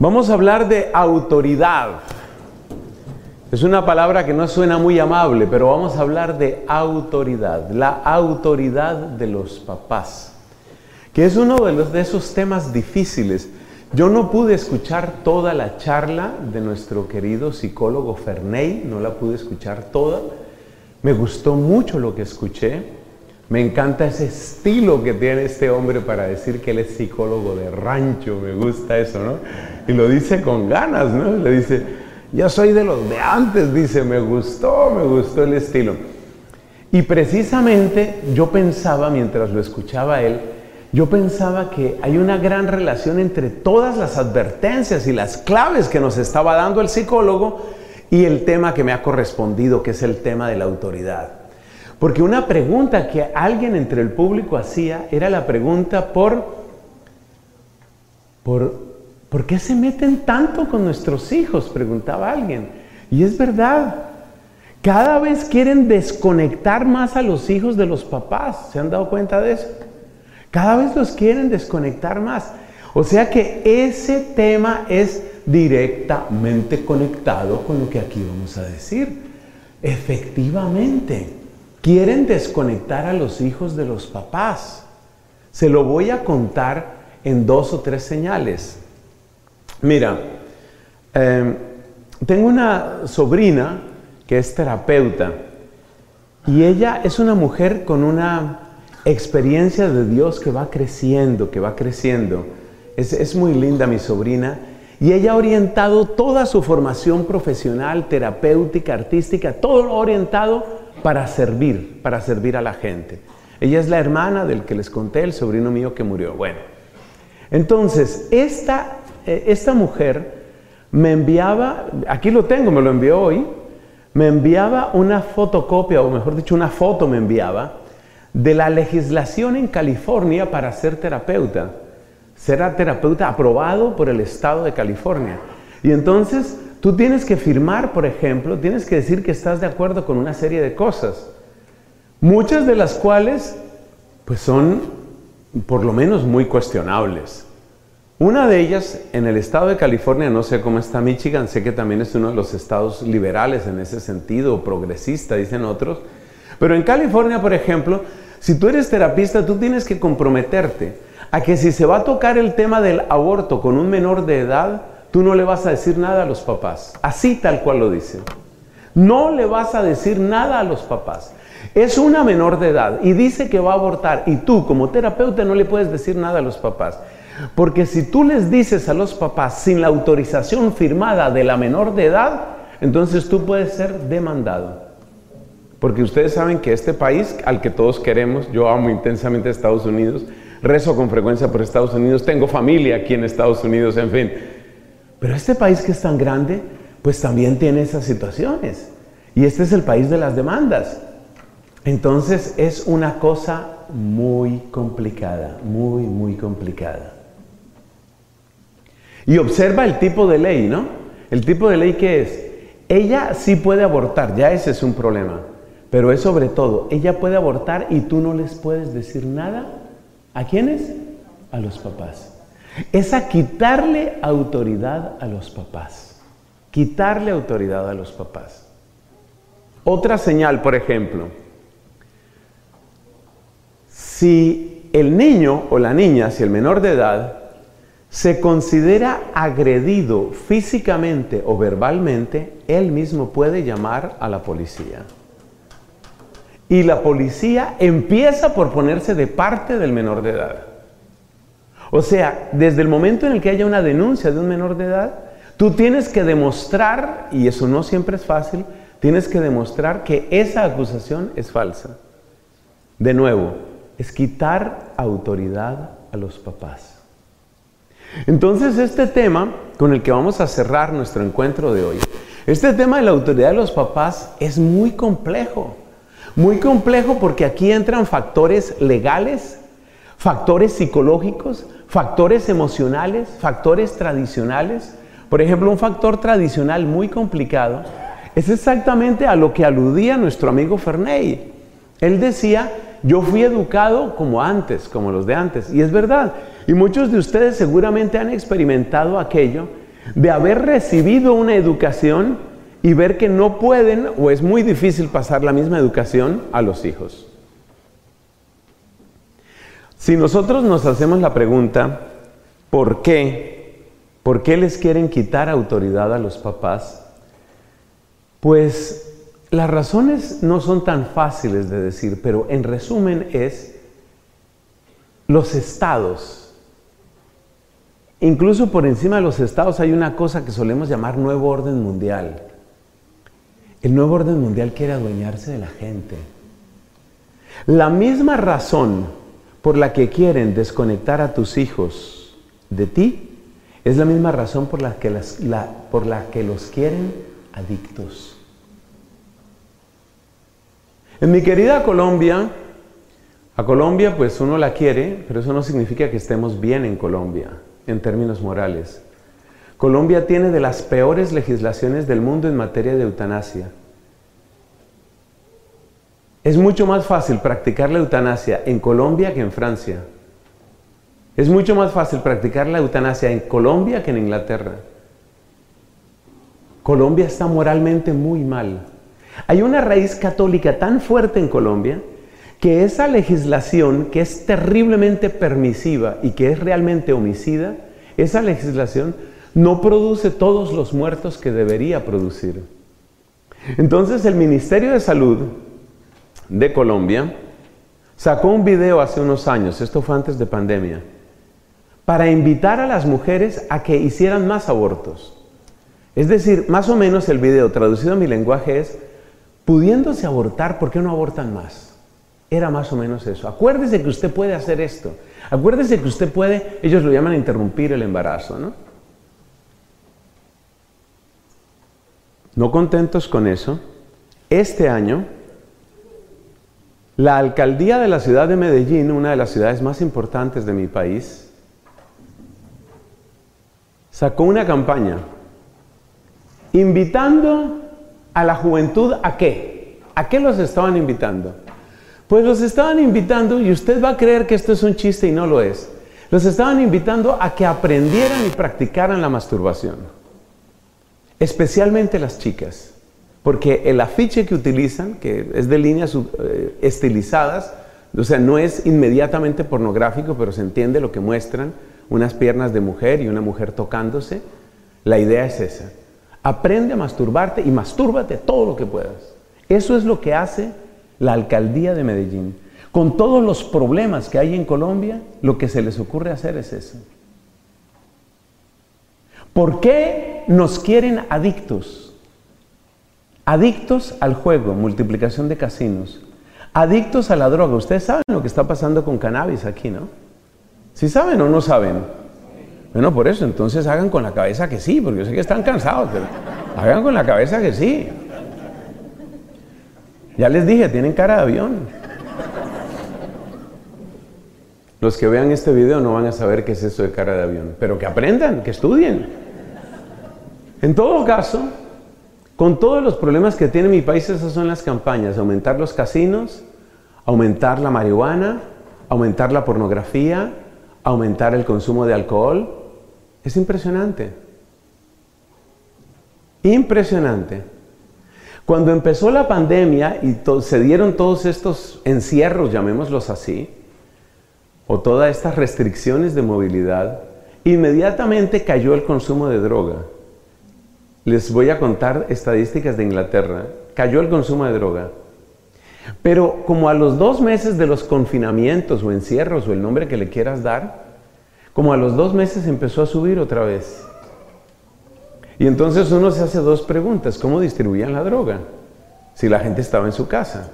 Vamos a hablar de autoridad. Es una palabra que no suena muy amable, pero vamos a hablar de autoridad, la autoridad de los papás, que es uno de, los, de esos temas difíciles. Yo no pude escuchar toda la charla de nuestro querido psicólogo Ferney, no la pude escuchar toda. Me gustó mucho lo que escuché. Me encanta ese estilo que tiene este hombre para decir que él es psicólogo de rancho. Me gusta eso, ¿no? Y lo dice con ganas, ¿no? Le dice, yo soy de los de antes, dice, me gustó, me gustó el estilo. Y precisamente yo pensaba, mientras lo escuchaba él, yo pensaba que hay una gran relación entre todas las advertencias y las claves que nos estaba dando el psicólogo y el tema que me ha correspondido, que es el tema de la autoridad. Porque una pregunta que alguien entre el público hacía era la pregunta por, por, ¿por qué se meten tanto con nuestros hijos? Preguntaba alguien. Y es verdad, cada vez quieren desconectar más a los hijos de los papás. ¿Se han dado cuenta de eso? Cada vez los quieren desconectar más. O sea que ese tema es directamente conectado con lo que aquí vamos a decir. Efectivamente, quieren desconectar a los hijos de los papás. Se lo voy a contar en dos o tres señales. Mira, em, tengo una sobrina que es terapeuta y ella es una mujer con una experiencia de Dios que va creciendo, que va creciendo. Es, muy linda mi sobrina. Y ella ha orientado toda su formación profesional, terapéutica, artística, todo orientado para servir, para servir a la gente. Ella es la hermana del que les conté, el sobrino mío que murió. Bueno, entonces, esta, esta mujer me enviaba, aquí lo tengo, me lo envió hoy, me enviaba una fotocopia, o mejor dicho, una foto me enviaba, de la legislación en California para ser terapeuta. Será terapeuta aprobado por el estado de California. Y entonces tú tienes que firmar, por ejemplo, tienes que decir que estás de acuerdo con una serie de cosas, muchas de las cuales pues son por lo menos muy cuestionables. Una de ellas en el estado de California, no sé cómo está Michigan, sé que también es uno de los estados liberales en ese sentido, progresista, dicen otros, pero en California, por ejemplo, si tú eres terapista, tú tienes que comprometerte a que si se va a tocar el tema del aborto con un menor de edad, tú no le vas a decir nada a los papás. Así tal cual lo dice. No le vas a decir nada a los papás. Es una menor de edad y dice que va a abortar y tú como terapeuta no le puedes decir nada a los papás. Porque si tú les dices a los papás sin la autorización firmada de la menor de edad, entonces tú puedes ser demandado. Porque ustedes saben que este país al que todos queremos, yo amo intensamente Estados Unidos, rezo con frecuencia por Estados Unidos, tengo familia aquí en Estados Unidos, en fin. Pero este país que es tan grande, pues también tiene esas situaciones. Y este es el país de las demandas. Entonces es una cosa muy complicada, muy, muy complicada. Y observa el tipo de ley, ¿no? El tipo de ley que es, ella sí puede abortar, ya ese es un problema. Pero es sobre todo, ella puede abortar y tú no les puedes decir nada. ¿A quiénes? A los papás. Es a quitarle autoridad a los papás. Quitarle autoridad a los papás. Otra señal, por ejemplo, si el niño o la niña, si el menor de edad, se considera agredido físicamente o verbalmente, él mismo puede llamar a la policía. Y la policía empieza por ponerse de parte del menor de edad. O sea, desde el momento en el que haya una denuncia de un menor de edad, tú tienes que demostrar, y eso no siempre es fácil, tienes que demostrar que esa acusación es falsa. De nuevo, es quitar autoridad a los papás. Entonces este tema con el que vamos a cerrar nuestro encuentro de hoy, este tema de la autoridad de los papás es muy complejo. Muy complejo porque aquí entran factores legales, factores psicológicos, factores emocionales, factores tradicionales. Por ejemplo, un factor tradicional muy complicado es exactamente a lo que aludía nuestro amigo Ferney. Él decía, yo fui educado como antes, como los de antes. Y es verdad. Y muchos de ustedes seguramente han experimentado aquello de haber recibido una educación y ver que no pueden o es muy difícil pasar la misma educación a los hijos. Si nosotros nos hacemos la pregunta, ¿por qué? ¿Por qué les quieren quitar autoridad a los papás? Pues las razones no son tan fáciles de decir, pero en resumen es los estados. Incluso por encima de los estados hay una cosa que solemos llamar nuevo orden mundial. El nuevo orden mundial quiere adueñarse de la gente. La misma razón por la que quieren desconectar a tus hijos de ti es la misma razón por la que, por la que los quieren adictos. En mi querida Colombia, a Colombia pues uno la quiere, pero eso no significa que estemos bien en Colombia en términos morales. Colombia tiene de las peores legislaciones del mundo en materia de eutanasia. Es mucho más fácil practicar la eutanasia en Colombia que en Francia. Es mucho más fácil practicar la eutanasia en Colombia que en Inglaterra. Colombia está moralmente muy mal. Hay una raíz católica tan fuerte en Colombia que esa legislación que es terriblemente permisiva y que es realmente homicida, esa legislación no produce todos los muertos que debería producir. Entonces el Ministerio de Salud de Colombia sacó un video hace unos años, esto fue antes de pandemia, para invitar a las mujeres a que hicieran más abortos. Es decir, más o menos el video traducido a mi lenguaje es, pudiéndose abortar, ¿por qué no abortan más? Era más o menos eso. Acuérdese que usted puede hacer esto. Acuérdese que usted puede, ellos lo llaman interrumpir el embarazo, ¿no? No contentos con eso, este año la alcaldía de la ciudad de Medellín, una de las ciudades más importantes de mi país, sacó una campaña invitando a la juventud a qué? ¿A qué los estaban invitando? Pues los estaban invitando, y usted va a creer que esto es un chiste y no lo es, los estaban invitando a que aprendieran y practicaran la masturbación, especialmente las chicas, porque el afiche que utilizan, que es de líneas eh, estilizadas, o sea, no es inmediatamente pornográfico, pero se entiende lo que muestran, unas piernas de mujer y una mujer tocándose, la idea es esa. Aprende a masturbarte y mastúrbate todo lo que puedas. Eso es lo que hace la alcaldía de Medellín. Con todos los problemas que hay en Colombia, lo que se les ocurre hacer es eso. ¿Por qué nos quieren adictos? Adictos al juego, multiplicación de casinos. Adictos a la droga. Ustedes saben lo que está pasando con cannabis aquí, ¿no? ¿Sí saben o no saben? Bueno, por eso, entonces hagan con la cabeza que sí, porque yo sé que están cansados, pero hagan con la cabeza que sí. Ya les dije, tienen cara de avión. Los que vean este video no van a saber qué es eso de cara de avión, pero que aprendan, que estudien. En todo caso, con todos los problemas que tiene mi país, esas son las campañas, aumentar los casinos, aumentar la marihuana, aumentar la pornografía, aumentar el consumo de alcohol. Es impresionante. Impresionante. Cuando empezó la pandemia y se dieron todos estos encierros, llamémoslos así, o todas estas restricciones de movilidad, inmediatamente cayó el consumo de droga. Les voy a contar estadísticas de Inglaterra. Cayó el consumo de droga. Pero como a los dos meses de los confinamientos o encierros o el nombre que le quieras dar, como a los dos meses empezó a subir otra vez. Y entonces uno se hace dos preguntas. ¿Cómo distribuían la droga? Si la gente estaba en su casa.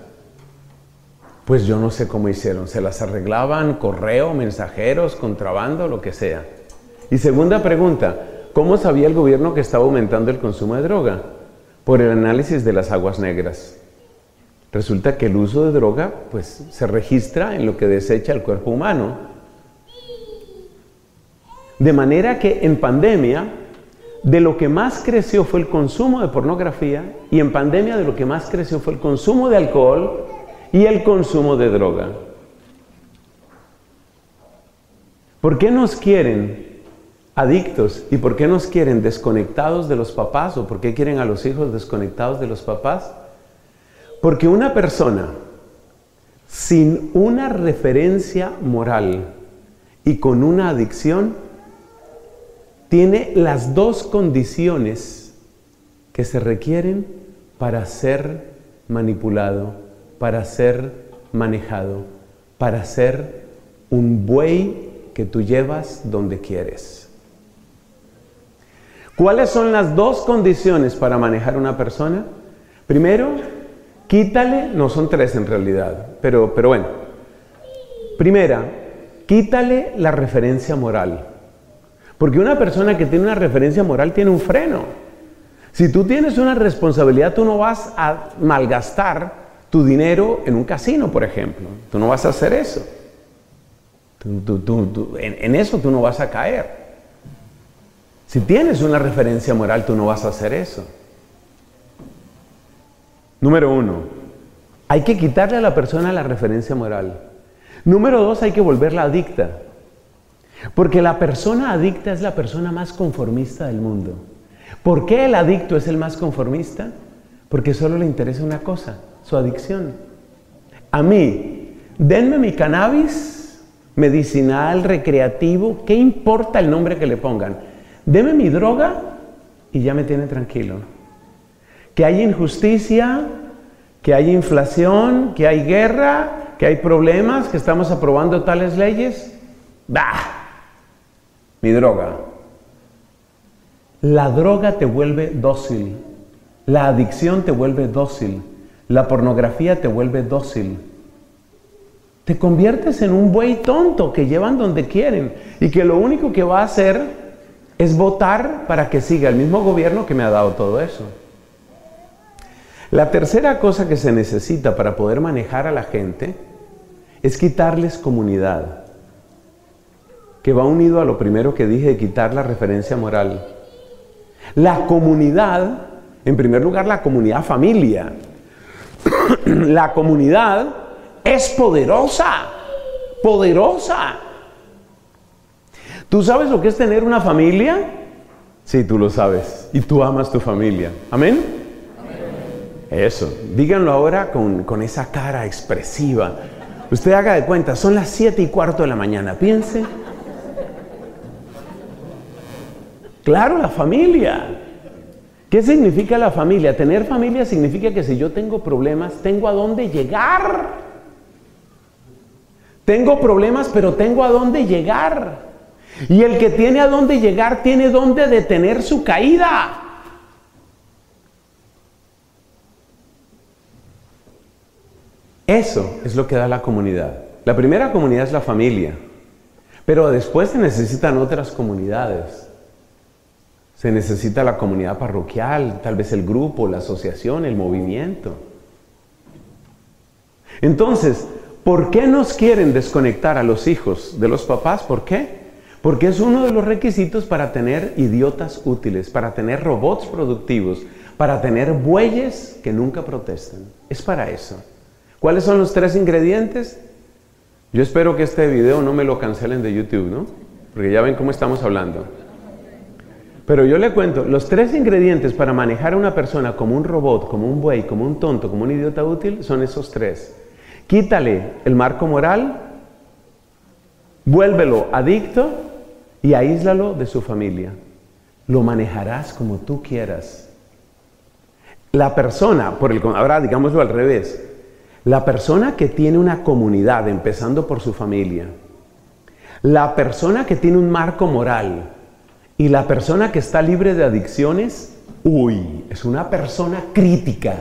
Pues yo no sé cómo hicieron. Se las arreglaban, correo, mensajeros, contrabando, lo que sea. Y segunda pregunta, ¿cómo sabía el gobierno que estaba aumentando el consumo de droga? Por el análisis de las aguas negras. Resulta que el uso de droga pues, se registra en lo que desecha el cuerpo humano. De manera que en pandemia de lo que más creció fue el consumo de pornografía y en pandemia de lo que más creció fue el consumo de alcohol y el consumo de droga. ¿Por qué nos quieren adictos. ¿Y por qué nos quieren desconectados de los papás o por qué quieren a los hijos desconectados de los papás? Porque una persona sin una referencia moral y con una adicción tiene las dos condiciones que se requieren para ser manipulado, para ser manejado, para ser un buey que tú llevas donde quieres. ¿Cuáles son las dos condiciones para manejar una persona? Primero, quítale, no son tres en realidad, pero, pero bueno. Primera, quítale la referencia moral. Porque una persona que tiene una referencia moral tiene un freno. Si tú tienes una responsabilidad, tú no vas a malgastar tu dinero en un casino, por ejemplo. Tú no vas a hacer eso. en, eso tú no vas a caer. Si tienes una referencia moral, tú no vas a hacer eso. Número uno, hay que quitarle a la persona la referencia moral. Número dos, hay que volverla adicta. Porque la persona adicta es la persona más conformista del mundo. ¿Por qué el adicto es el más conformista? Porque solo le interesa una cosa, su adicción. A mí, denme mi cannabis medicinal, recreativo, ¿qué importa el nombre que le pongan? Deme mi droga y ya me tiene tranquilo. Que hay injusticia, que hay inflación, que hay guerra, que hay problemas, que estamos aprobando tales leyes. ¡Bah! Mi droga. La droga te vuelve dócil, la adicción te vuelve dócil, la pornografía te vuelve dócil. Te conviertes en un buey tonto que llevan donde quieren y que lo único que va a hacer es votar para que siga el mismo gobierno que me ha dado todo eso. La tercera cosa que se necesita para poder manejar a la gente es quitarles comunidad que va unido a lo primero que dije de quitar la referencia moral. La comunidad, en primer lugar la comunidad familia. la comunidad es poderosa, poderosa. ¿Tú sabes lo que es tener una familia? Sí, tú lo sabes. Y tú amas tu familia. ¿Amén? Eso. Díganlo ahora con, con esa cara expresiva. Usted haga de cuenta, son las siete y cuarto de la mañana. Piense Claro, la familia. ¿Qué significa la familia? Tener familia significa que si yo tengo problemas, tengo a dónde llegar. Tengo problemas, pero tengo a dónde llegar. Y el que tiene a dónde llegar tiene dónde detener su caída. Eso es lo que da la comunidad. La primera comunidad es la familia, pero después se necesitan otras comunidades. Se necesita la comunidad parroquial, tal vez el grupo, la asociación, el movimiento. Entonces, ¿por qué nos quieren desconectar a los hijos de los papás? ¿Por qué? Porque es uno de los requisitos para tener idiotas útiles, para tener robots productivos, para tener bueyes que nunca protestan. Es para eso. ¿Cuáles son los tres ingredientes? Yo espero que este video no me lo cancelen de YouTube, ¿no? Porque ya ven cómo estamos hablando. Pero yo le cuento, los tres ingredientes para manejar a una persona como un robot, como un buey, como un tonto, como un idiota útil, son esos tres. Quítale el marco moral, vuélvelo adicto y aíslalo de su familia. Lo manejarás como tú quieras. La persona, por el, ahora digámoslo al revés, la persona que tiene una comunidad, empezando por su familia, la persona que tiene un marco moral, y la persona que está libre de adicciones, uy, es una persona crítica,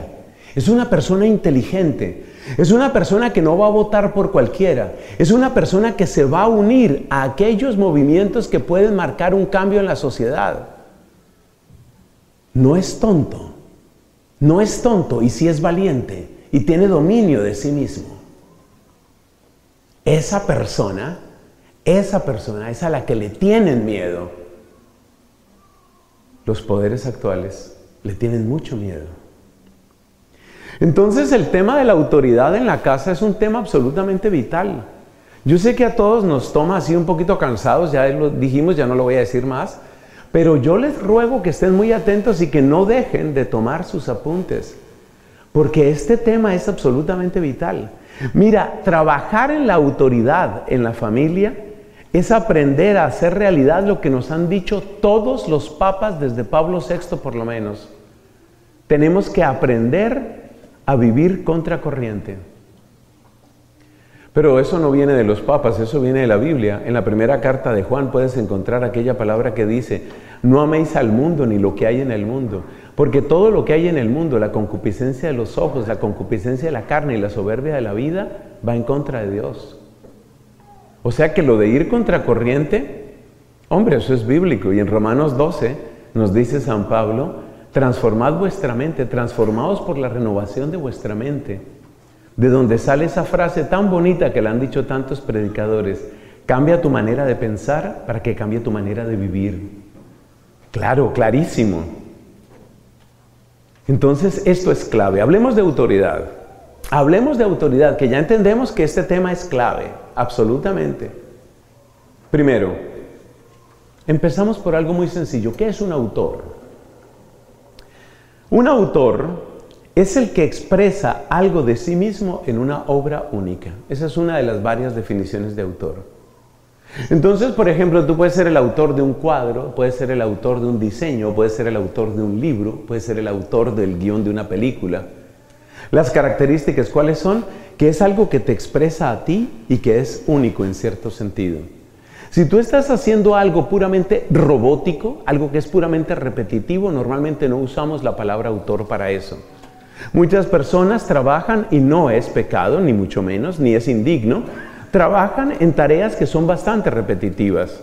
es una persona inteligente, es una persona que no va a votar por cualquiera, es una persona que se va a unir a aquellos movimientos que pueden marcar un cambio en la sociedad. No es tonto, no es tonto y sí es valiente y tiene dominio de sí mismo. Esa persona, esa persona es a la que le tienen miedo los poderes actuales le tienen mucho miedo. Entonces el tema de la autoridad en la casa es un tema absolutamente vital. Yo sé que a todos nos toma así un poquito cansados, ya lo dijimos, ya no lo voy a decir más, pero yo les ruego que estén muy atentos y que no dejen de tomar sus apuntes, porque este tema es absolutamente vital. Mira, trabajar en la autoridad en la familia es aprender a hacer realidad lo que nos han dicho todos los papas desde Pablo VI por lo menos. Tenemos que aprender a vivir contracorriente. Pero eso no viene de los papas, eso viene de la Biblia. En la primera carta de Juan puedes encontrar aquella palabra que dice, no améis al mundo ni lo que hay en el mundo, porque todo lo que hay en el mundo, la concupiscencia de los ojos, la concupiscencia de la carne y la soberbia de la vida, va en contra de Dios. O sea que lo de ir contracorriente, hombre, eso es bíblico. Y en Romanos 12 nos dice San Pablo, transformad vuestra mente, transformaos por la renovación de vuestra mente de donde sale esa frase tan bonita que la han dicho tantos predicadores, cambia tu manera de pensar para que cambie tu manera de vivir. Claro, clarísimo. Entonces, esto es clave. Hablemos de autoridad. Hablemos de autoridad, que ya entendemos que este tema es clave, absolutamente. Primero, empezamos por algo muy sencillo. ¿Qué es un autor? Un autor es el que expresa algo de sí mismo en una obra única. Esa es una de las varias definiciones de autor. Entonces, por ejemplo, tú puedes ser el autor de un cuadro, puedes ser el autor de un diseño, puedes ser el autor de un libro, puedes ser el autor del guion de una película. Las características, ¿cuáles son? Que es algo que te expresa a ti y que es único en cierto sentido. Si tú estás haciendo algo puramente robótico, algo que es puramente repetitivo, normalmente no usamos la palabra autor para eso. Muchas personas trabajan, y no es pecado, ni mucho menos, ni es indigno, trabajan en tareas que son bastante repetitivas.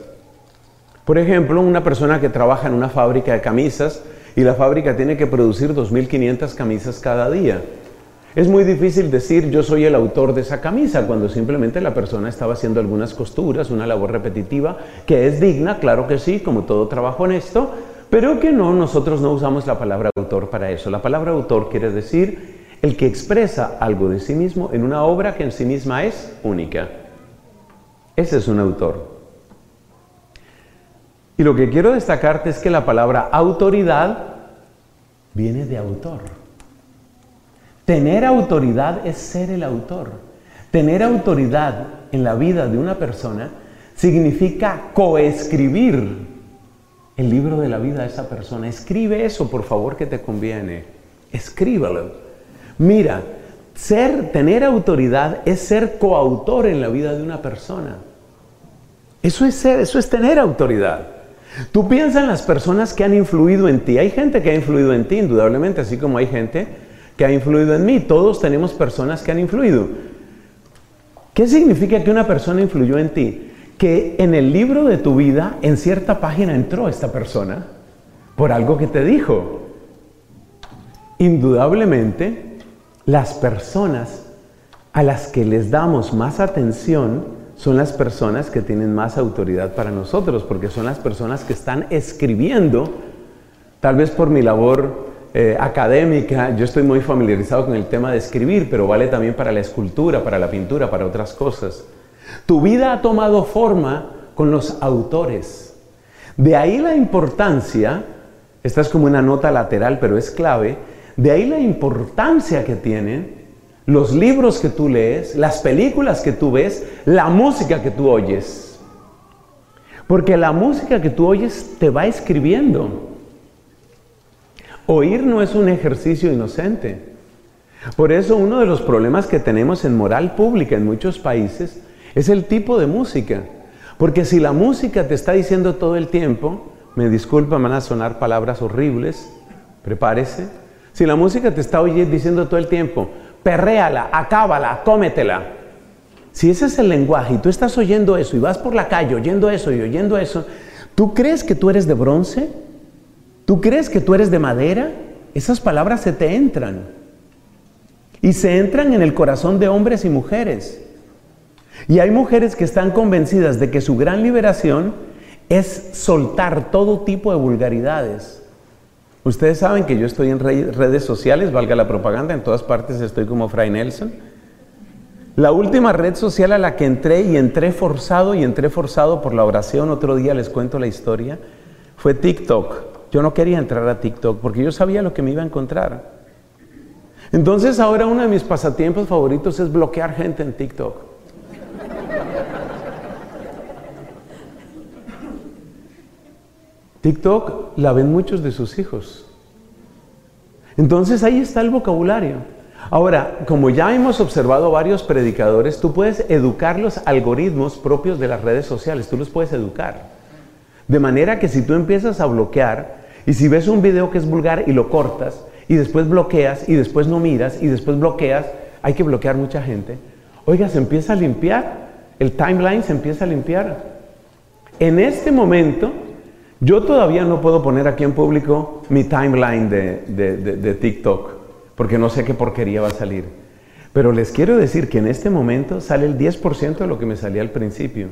Por ejemplo, una persona que trabaja en una fábrica de camisas y la fábrica tiene que producir 2.500 camisas cada día. Es muy difícil decir yo soy el autor de esa camisa cuando simplemente la persona estaba haciendo algunas costuras, una labor repetitiva que es digna, claro que sí, como todo trabajo honesto, pero que no, nosotros no usamos la palabra autor para eso. La palabra autor quiere decir el que expresa algo de sí mismo en una obra que en sí misma es única. Ese es un autor. Y lo que quiero destacarte es que la palabra autoridad viene de autor. Tener autoridad es ser el autor. Tener autoridad en la vida de una persona significa coescribir el libro de la vida de esa persona. Escribe eso, por favor, que te conviene. Escríbalo. Mira, ser, tener autoridad es ser coautor en la vida de una persona. Eso es ser, eso es tener autoridad. Tú piensas en las personas que han influido en ti. Hay gente que ha influido en ti, indudablemente, así como hay gente que ha influido en mí. Todos tenemos personas que han influido. ¿Qué significa que una persona influyó en ti? que en el libro de tu vida, en cierta página entró esta persona por algo que te dijo. Indudablemente, las personas a las que les damos más atención son las personas que tienen más autoridad para nosotros, porque son las personas que están escribiendo, tal vez por mi labor eh, académica, yo estoy muy familiarizado con el tema de escribir, pero vale también para la escultura, para la pintura, para otras cosas. Tu vida ha tomado forma con los autores. De ahí la importancia, esta es como una nota lateral, pero es clave, de ahí la importancia que tienen los libros que tú lees, las películas que tú ves, la música que tú oyes. Porque la música que tú oyes te va escribiendo. Oír no es un ejercicio inocente. Por eso uno de los problemas que tenemos en moral pública en muchos países es el tipo de música. Porque si la música te está diciendo todo el tiempo, me disculpa, van a sonar palabras horribles, prepárese. Si la música te está diciendo todo el tiempo, perréala, acábala, cómetela. Si ese es el lenguaje y tú estás oyendo eso y vas por la calle oyendo eso y oyendo eso, ¿tú crees que tú eres de bronce? ¿Tú crees que tú eres de madera? Esas palabras se te entran. Y se entran en el corazón de hombres y mujeres. Y hay mujeres que están convencidas de que su gran liberación es soltar todo tipo de vulgaridades. Ustedes saben que yo estoy en redes sociales, valga la propaganda, en todas partes estoy como Fray Nelson. La última red social a la que entré y entré forzado y entré forzado por la oración, otro día les cuento la historia, fue TikTok. Yo no quería entrar a TikTok porque yo sabía lo que me iba a encontrar. Entonces ahora uno de mis pasatiempos favoritos es bloquear gente en TikTok. TikTok la ven muchos de sus hijos. Entonces ahí está el vocabulario. Ahora, como ya hemos observado varios predicadores, tú puedes educar los algoritmos propios de las redes sociales, tú los puedes educar. De manera que si tú empiezas a bloquear y si ves un video que es vulgar y lo cortas y después bloqueas y después no miras y después bloqueas, hay que bloquear mucha gente. Oiga, se empieza a limpiar, el timeline se empieza a limpiar. En este momento, yo todavía no puedo poner aquí en público mi timeline de, de TikTok porque no sé qué porquería va a salir. Pero les quiero decir que en este momento sale el 10% de lo que me salía al principio.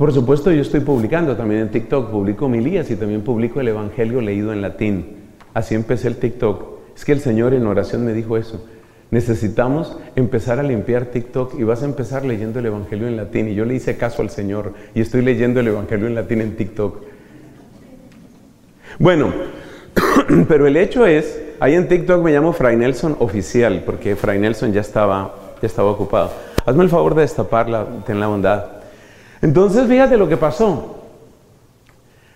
Por supuesto, yo estoy publicando también en TikTok, publico milías y también publico el Evangelio leído en latín. Así empecé el TikTok. Es que el Señor en oración me dijo eso. Necesitamos empezar a limpiar TikTok y vas a empezar leyendo el Evangelio en latín. Y yo le hice caso al Señor y estoy leyendo el Evangelio en latín en TikTok. Bueno, pero el hecho es Ahí en TikTok me llamo Fray Nelson Oficial, porque Fray Nelson ya estaba, ya estaba ocupado. Hazme el favor de destaparla, ten la bondad. Entonces, fíjate lo que pasó.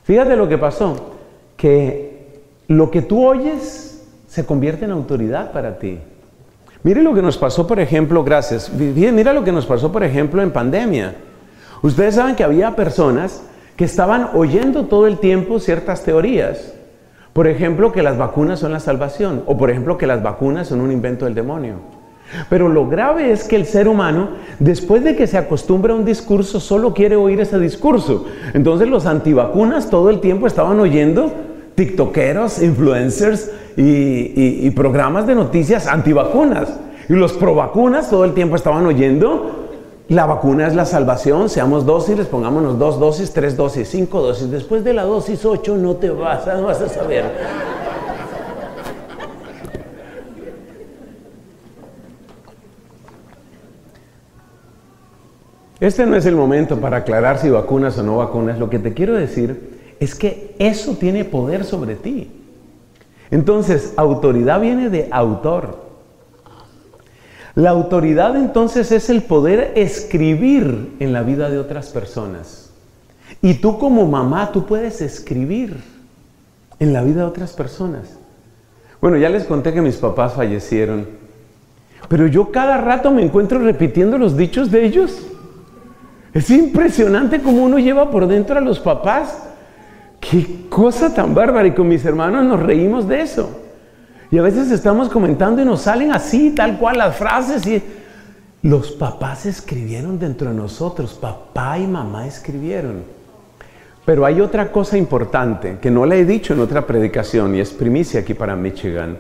Fíjate lo que pasó. Que lo que tú oyes se convierte en autoridad para ti. Mire lo que nos pasó, por ejemplo, gracias. Mira lo que nos pasó, por ejemplo, en pandemia. Ustedes saben que había personas que estaban oyendo todo el tiempo ciertas teorías. Por ejemplo, que las vacunas son la salvación, o por ejemplo, que las vacunas son un invento del demonio. Pero lo grave es que el ser humano, después de que se acostumbra a un discurso, solo quiere oír ese discurso. Entonces los antivacunas todo el tiempo estaban oyendo tiktokeros, influencers y, y programas de noticias antivacunas. Y los provacunas todo el tiempo estaban oyendo la vacuna es la salvación, seamos dóciles, pongámonos dos dosis, tres dosis, cinco dosis. Después de la dosis ocho no te vas, no vas a saber. Este no es el momento para aclarar si vacunas o no vacunas. Lo que te quiero decir es que eso tiene poder sobre ti. Entonces, autoridad viene de autor. La autoridad entonces es el poder escribir en la vida de otras personas. Y tú como mamá, tú puedes escribir en la vida de otras personas. Bueno, ya les conté que mis papás fallecieron, pero yo cada rato me encuentro repitiendo los dichos de ellos. Es impresionante cómo uno lleva por dentro a los papás. Qué cosa tan bárbara. Y con mis hermanos nos reímos de eso. Y a veces estamos comentando y nos salen así, tal cual las frases. Y los papás escribieron dentro de nosotros, papá y mamá escribieron. Pero hay otra cosa importante que no le he dicho en otra predicación y es primicia aquí para Michigan.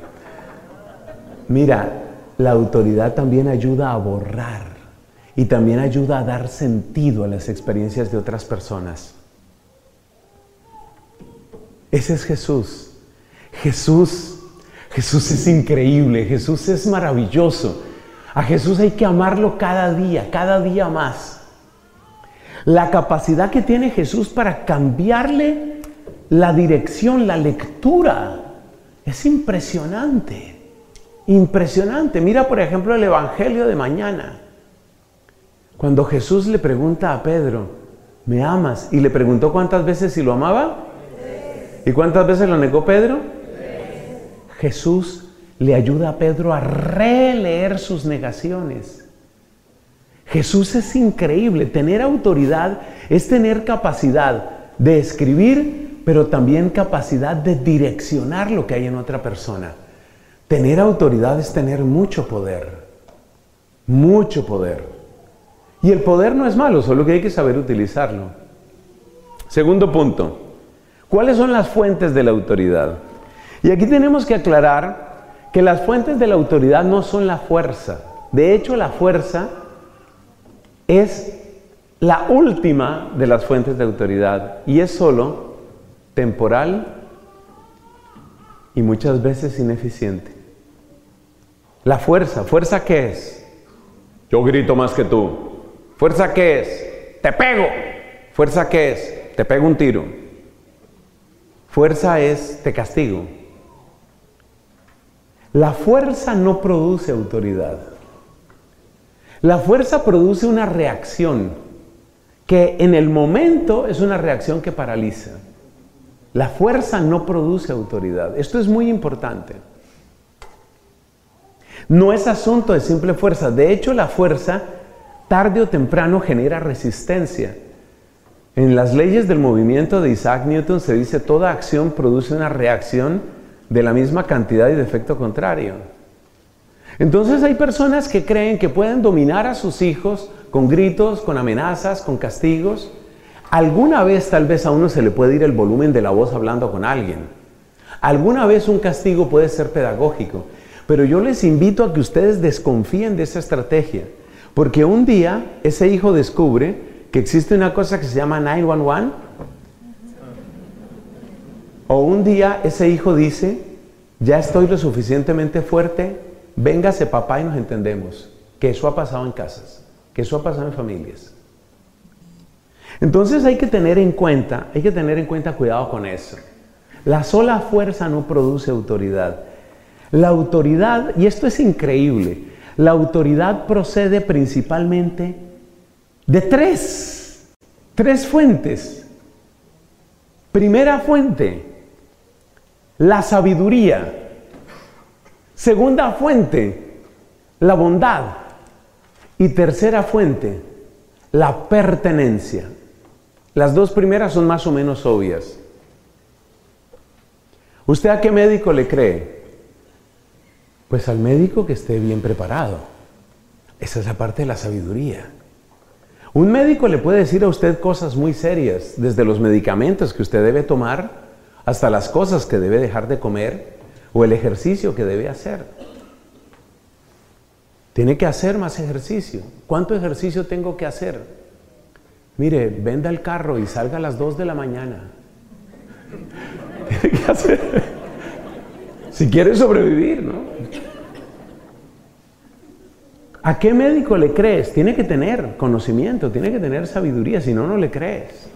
Mira, la autoridad también ayuda a borrar y también ayuda a dar sentido a las experiencias de otras personas. Ese es Jesús. Jesús Jesús es increíble, Jesús es maravilloso. A Jesús hay que amarlo cada día, cada día más. La capacidad que tiene Jesús para cambiarle la dirección, la lectura, es impresionante. Impresionante. Mira, por ejemplo, el Evangelio de mañana. Cuando Jesús le pregunta a Pedro, ¿me amas? Y le preguntó cuántas veces si lo amaba. ¿Y cuántas veces lo negó Pedro? Jesús le ayuda a Pedro a releer sus negaciones. Jesús es increíble. Tener autoridad es tener capacidad de escribir, pero también capacidad de direccionar lo que hay en otra persona. Tener autoridad es tener mucho poder. Mucho poder. Y el poder no es malo, solo que hay que saber utilizarlo. Segundo punto. ¿Cuáles son las fuentes de la autoridad? Y aquí tenemos que aclarar que las fuentes de la autoridad no son la fuerza. De hecho, la fuerza es la última de las fuentes de autoridad y es solo temporal y muchas veces ineficiente. La fuerza, ¿fuerza qué es? Yo grito más que tú. ¿Fuerza qué es? Te pego. ¿Fuerza qué es? Te pego un tiro. Fuerza es te castigo. La fuerza no produce autoridad. La fuerza produce una reacción que en el momento es una reacción que paraliza. La fuerza no produce autoridad. Esto es muy importante. No es asunto de simple fuerza. De hecho, la fuerza tarde o temprano genera resistencia. En las leyes del movimiento de Isaac Newton se dice toda acción produce una reacción de la misma cantidad y de efecto contrario. Entonces hay personas que creen que pueden dominar a sus hijos con gritos, con amenazas, con castigos. Alguna vez tal vez a uno se le puede ir el volumen de la voz hablando con alguien. Alguna vez un castigo puede ser pedagógico. Pero yo les invito a que ustedes desconfíen de esa estrategia. Porque un día ese hijo descubre que existe una cosa que se llama 911. O un día ese hijo dice, ya estoy lo suficientemente fuerte, véngase papá y nos entendemos. Que eso ha pasado en casas que eso ha pasado en familias. Entonces hay que tener en cuenta, hay que tener en cuenta cuidado con eso. La sola fuerza no produce autoridad. La autoridad, y esto es increíble, la autoridad procede principalmente de tres, tres fuentes. Primera fuente, la sabiduría. Segunda fuente, la bondad. Y tercera fuente, la pertenencia. Las dos primeras son más o menos obvias. ¿Usted a qué médico le cree? Pues al médico que esté bien preparado. Esa es la parte de la sabiduría. Un médico le puede decir a usted cosas muy serias, desde los medicamentos que usted debe tomar hasta las cosas que debe dejar de comer o el ejercicio que debe hacer. Tiene que hacer más ejercicio. ¿Cuánto ejercicio tengo que hacer? Mire, venda el carro y salga a las 2 de la mañana. Tiene que hacer. Si quiere sobrevivir, ¿no? ¿A qué médico le crees? Tiene que tener conocimiento, tiene que tener sabiduría, si no, no le crees.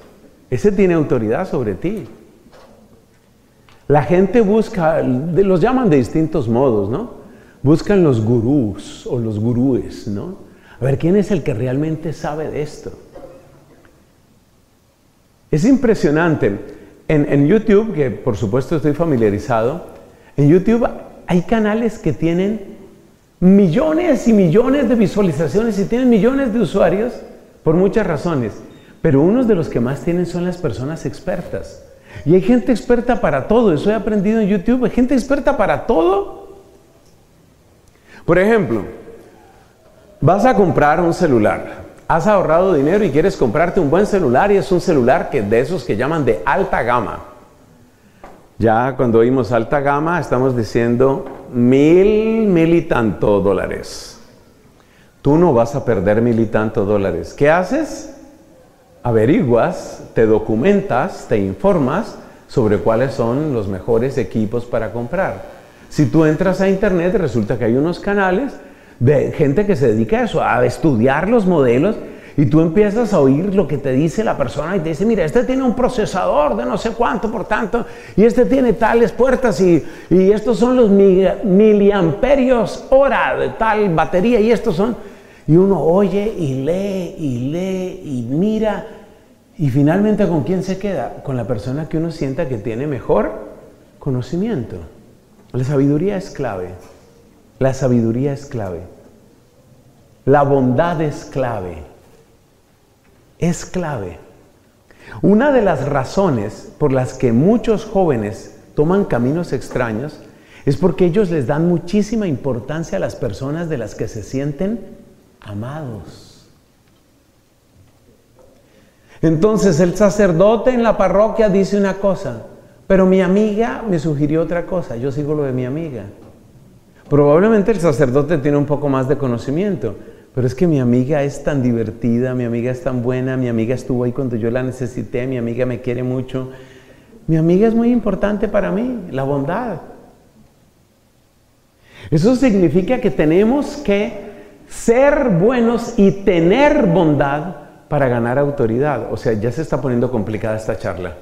Ese tiene autoridad sobre ti. La gente busca, los llaman de distintos modos, ¿no? buscan los gurús o los gurúes, ¿no? A ver, ¿quién es el que realmente sabe de esto? Es impresionante. En, YouTube, que por supuesto estoy familiarizado, en YouTube hay canales que tienen millones y millones de visualizaciones y tienen millones de usuarios por muchas razones. Pero unos de los que más tienen son las personas expertas. Y hay gente experta para todo, eso he aprendido en YouTube, hay gente experta para todo por ejemplo, vas a comprar un celular, has ahorrado dinero y quieres comprarte un buen celular y es un celular que de esos que llaman de alta gama. Ya cuando oímos alta gama estamos diciendo mil, mil y tanto dólares. Tú no vas a perder mil y tanto dólares. ¿Qué haces? Averiguas, te documentas, te informas sobre cuáles son los mejores equipos para comprar. Si tú entras a internet, resulta que hay unos canales de gente que se dedica a eso, a estudiar los modelos y tú empiezas a oír lo que te dice la persona y te dice, mira, este tiene un procesador de no sé cuánto, por tanto, y este tiene tales puertas y, y estos son los miliamperios hora de tal batería y estos son... Y uno oye y lee y lee y mira y finalmente con quién se queda? Con la persona que uno sienta que tiene mejor conocimiento. La sabiduría es clave. La sabiduría es clave. La bondad es clave. Es clave. Una de las razones por las que muchos jóvenes toman caminos extraños es porque ellos les dan muchísima importancia a las personas de las que se sienten amados. Entonces el sacerdote en la parroquia dice una cosa, pero mi amiga me sugirió otra cosa, yo sigo lo de mi amiga. Probablemente el sacerdote tiene un poco más de conocimiento, pero es que mi amiga es tan divertida, mi amiga es tan buena, mi amiga estuvo ahí cuando yo la necesité, mi amiga me quiere mucho. Mi amiga es muy importante para mí, la bondad. Eso significa que tenemos que ser buenos y tener bondad para ganar autoridad. O sea, ya se está poniendo complicada esta charla.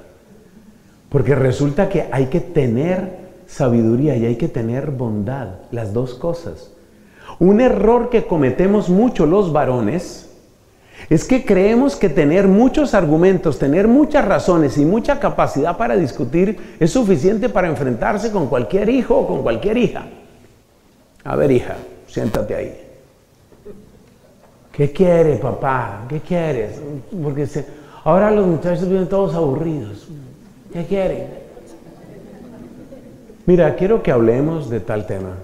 Porque resulta que hay que tener sabiduría y hay que tener bondad, las dos cosas. Un error que cometemos mucho los varones es que creemos que tener muchos argumentos, tener muchas razones y mucha capacidad para discutir es suficiente para enfrentarse con cualquier hijo o con cualquier hija. A ver, hija, siéntate ahí. ¿Qué quiere, papá? ¿Qué quieres? Porque ahora los muchachos viven todos aburridos. ¿Qué quieren? Mira, quiero que hablemos de tal tema.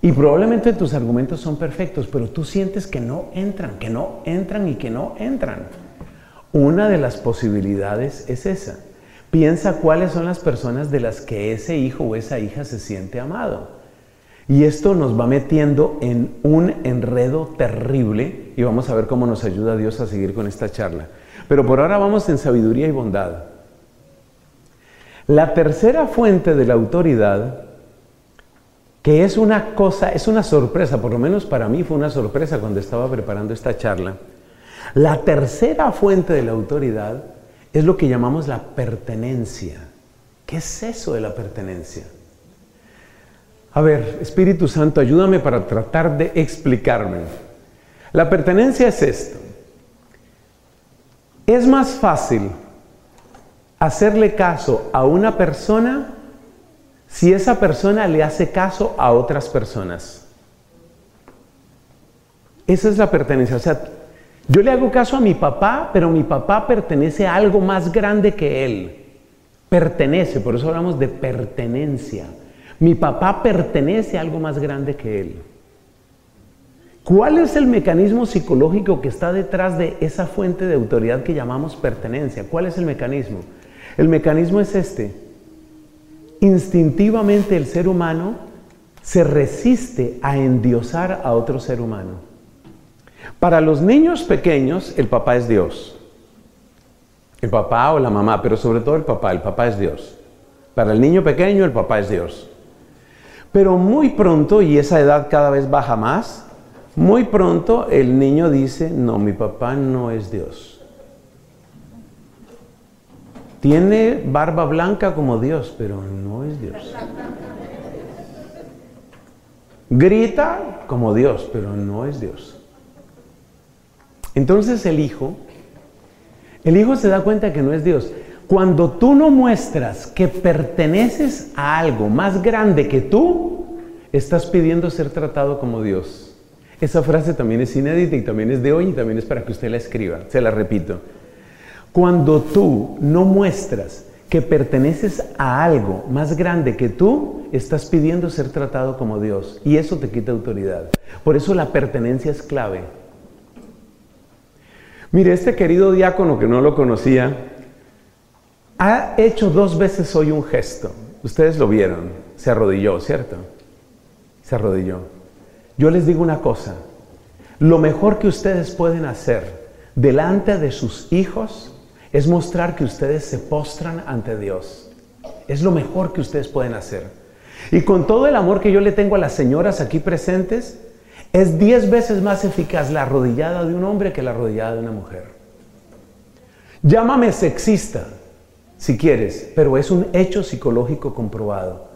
Y probablemente tus argumentos son perfectos, pero tú sientes que no entran, que no entran y que no entran. Una de las posibilidades es esa. Piensa cuáles son las personas de las que ese hijo o esa hija se siente amado. Y esto nos va metiendo en un enredo terrible y vamos a ver cómo nos ayuda Dios a seguir con esta charla. Pero por ahora vamos en sabiduría y bondad. La tercera fuente de la autoridad que es una cosa, es una sorpresa, por lo menos para mí fue una sorpresa cuando estaba preparando esta charla. La tercera fuente de la autoridad es lo que llamamos la pertenencia. ¿Qué es eso de la pertenencia? A ver, Espíritu Santo, ayúdame para tratar de explicarme. La pertenencia es esto. Es más fácil hacerle caso a una persona si esa persona le hace caso a otras personas. Esa es la pertenencia. O sea, yo le hago caso a mi papá, pero mi papá pertenece a algo más grande que él. Pertenece, por eso hablamos de pertenencia. Mi papá pertenece a algo más grande que él. ¿Cuál es el mecanismo psicológico que está detrás de esa fuente de autoridad que llamamos pertenencia? ¿Cuál es el mecanismo? El mecanismo es este instintivamente el ser humano se resiste a endiosar a otro ser humano. Para los niños pequeños, el papá es Dios. El papá o la mamá, pero sobre todo el papá, el papá es Dios. Para el niño pequeño, el papá es Dios. Pero muy pronto, y esa edad cada vez baja más, muy pronto el niño dice, no, mi papá no es Dios. Tiene barba blanca como Dios, pero no es Dios. Grita como Dios, pero no es Dios. Entonces el hijo, el hijo se da cuenta que no es Dios. Cuando tú no muestras que perteneces a algo más grande que tú, estás pidiendo ser tratado como Dios. Esa frase también es inédita y también es de hoy y también es para que usted la escriba. Se la repito. Cuando tú no muestras que perteneces a algo más grande que tú, estás pidiendo ser tratado como Dios y eso te quita autoridad. Por eso la pertenencia es clave. Mire, este querido diácono que no lo conocía, ha hecho dos veces hoy un gesto. Ustedes lo vieron, se arrodilló, ¿cierto? Se arrodilló. Yo les digo una cosa, lo mejor que ustedes pueden hacer delante de sus hijos es mostrar que ustedes se postran ante Dios. Es lo mejor que ustedes pueden hacer. Y con todo el amor que yo le tengo a las señoras aquí presentes, es diez veces más eficaz la arrodillada de un hombre que la arrodillada de una mujer. Llámame sexista, si quieres, pero es un hecho psicológico comprobado.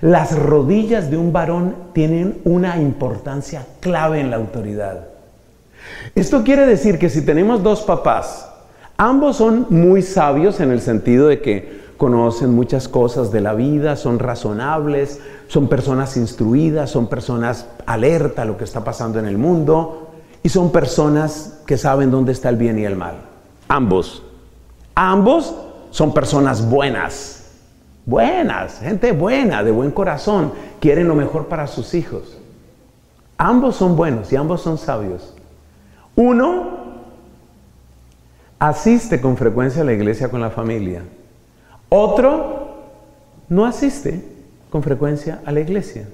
Las rodillas de un varón tienen una importancia clave en la autoridad. Esto quiere decir que si tenemos dos papás, Ambos son muy sabios en el sentido de que conocen muchas cosas de la vida, son razonables, son personas instruidas, son personas alerta a lo que está pasando en el mundo y son personas que saben dónde está el bien y el mal. Ambos. Ambos son personas buenas, buenas, gente buena, de buen corazón, quieren lo mejor para sus hijos. Ambos son buenos y ambos son sabios. Uno asiste con frecuencia a la iglesia con la familia. Otro no asiste con frecuencia a la iglesia.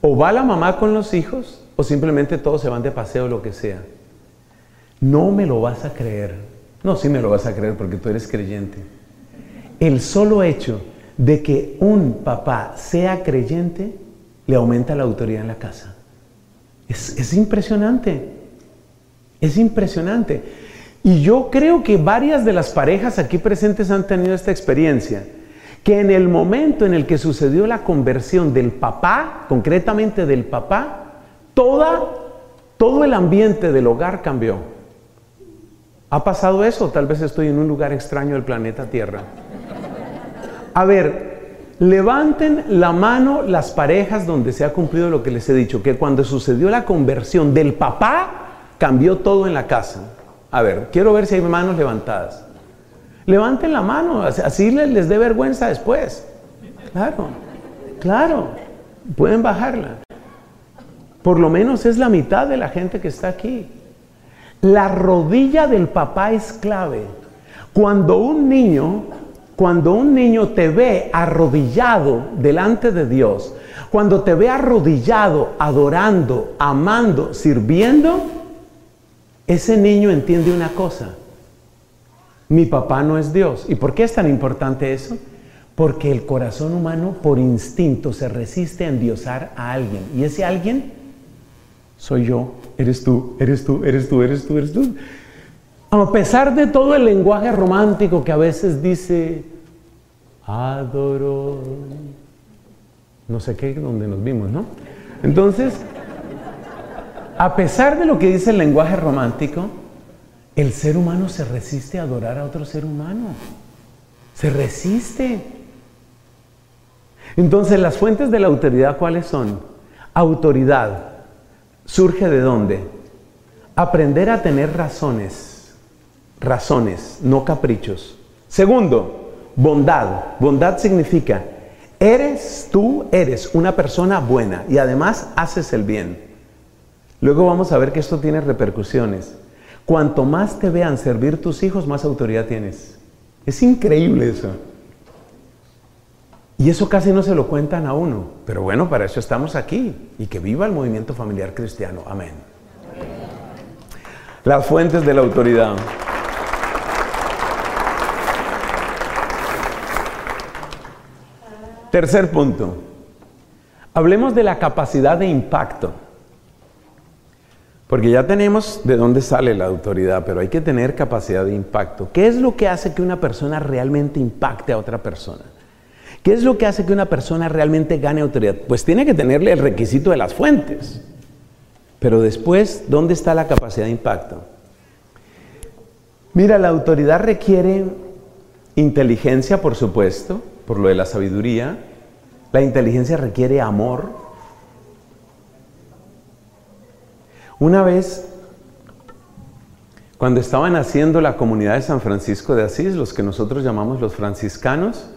O va la mamá con los hijos o simplemente todos se van de paseo o lo que sea. No me lo vas a creer. No, sí me lo vas a creer porque tú eres creyente. El solo hecho de que un papá sea creyente le aumenta la autoridad en la casa. Es, es impresionante. Es impresionante. Y yo creo que varias de las parejas aquí presentes han tenido esta experiencia. Que en el momento en el que sucedió la conversión del papá, concretamente del papá, toda, todo el ambiente del hogar cambió. ¿Ha pasado eso? Tal vez estoy en un lugar extraño del planeta Tierra. A ver, levanten la mano las parejas donde se ha cumplido lo que les he dicho, que cuando sucedió la conversión del papá, cambió todo en la casa. A ver, quiero ver si hay manos levantadas. Levanten la mano, así les, dé vergüenza después. Claro, claro, pueden bajarla. Por lo menos es la mitad de la gente que está aquí. La rodilla del papá es clave. Cuando un niño, cuando un niño te ve arrodillado delante de Dios, cuando te ve arrodillado, adorando, amando, sirviendo, ese niño entiende una cosa. Mi papá no es Dios. ¿Y por qué es tan importante eso? Porque el corazón humano por instinto se resiste a endiosar a alguien. Y ese alguien soy yo, eres tú, eres tú, eres tú, eres tú, eres tú. A pesar de todo el lenguaje romántico que a veces dice, adoro, no sé qué, donde nos vimos, ¿no? Entonces, a pesar de lo que dice el lenguaje romántico, el ser humano se resiste a adorar a otro ser humano. Se resiste. Entonces, las fuentes de la autoridad, ¿cuáles son? Autoridad. ¿Surge de dónde? Aprender a tener razones. Razones, no caprichos. Segundo, bondad. Bondad significa, eres tú, eres una persona buena y además haces el bien. Luego vamos a ver que esto tiene repercusiones. Cuanto más te vean servir tus hijos, más autoridad tienes. Es increíble eso. Y eso casi no se lo cuentan a uno. Pero bueno, para eso estamos aquí. Y que viva el movimiento familiar cristiano. Amén. Las fuentes de la autoridad. Tercer punto. Hablemos de la capacidad de impacto. Porque ya tenemos de dónde sale la autoridad, pero hay que tener capacidad de impacto. ¿Qué es lo que hace que una persona realmente impacte a otra persona? ¿Qué es lo que hace que una persona realmente gane autoridad? Pues tiene que tenerle el requisito de las fuentes. Pero después, ¿dónde está la capacidad de impacto? Mira, la autoridad requiere inteligencia, por supuesto, por lo de la sabiduría. La inteligencia requiere amor, Una vez, cuando estaban haciendo la comunidad de San Francisco de Asís, los que nosotros llamamos los franciscanos,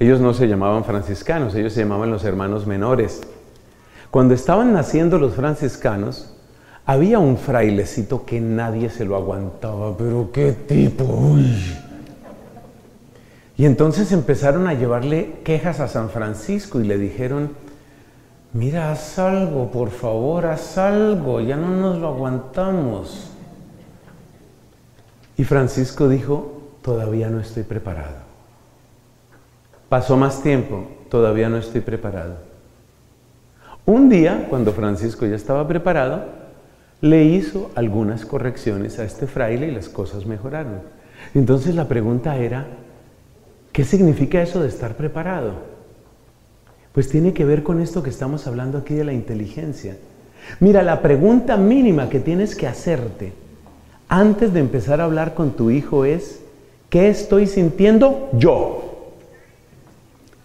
ellos no se llamaban franciscanos, ellos se llamaban los hermanos menores. Cuando estaban naciendo los franciscanos, había un frailecito que nadie se lo aguantaba, pero qué tipo, Y entonces empezaron a llevarle quejas a San Francisco y le dijeron, mira, haz algo, por favor, haz algo, ya no nos lo aguantamos. Y Francisco dijo, todavía no estoy preparado. Pasó más tiempo, todavía no estoy preparado. Un día, cuando Francisco ya estaba preparado, le hizo algunas correcciones a este fraile y las cosas mejoraron. Entonces la pregunta era, ¿qué significa eso de estar preparado? Pues tiene que ver con esto que estamos hablando aquí de la inteligencia. Mira, la pregunta mínima que tienes que hacerte antes de empezar a hablar con tu hijo es, ¿qué estoy sintiendo yo?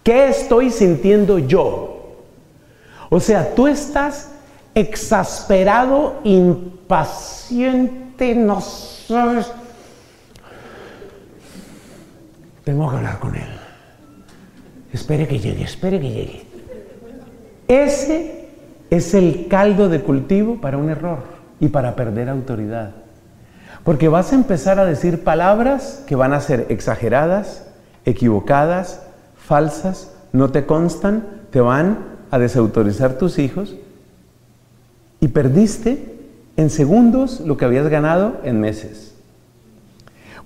¿Qué estoy sintiendo yo? O sea, tú estás exasperado, impaciente, no. Tengo que hablar con él. Espere que llegue, espere que llegue. Ese es el caldo de cultivo para un error y para perder autoridad. Porque vas a empezar a decir palabras que van a ser exageradas, equivocadas, falsas, no te constan, te van a desautorizar tus hijos y perdiste en segundos lo que habías ganado en meses.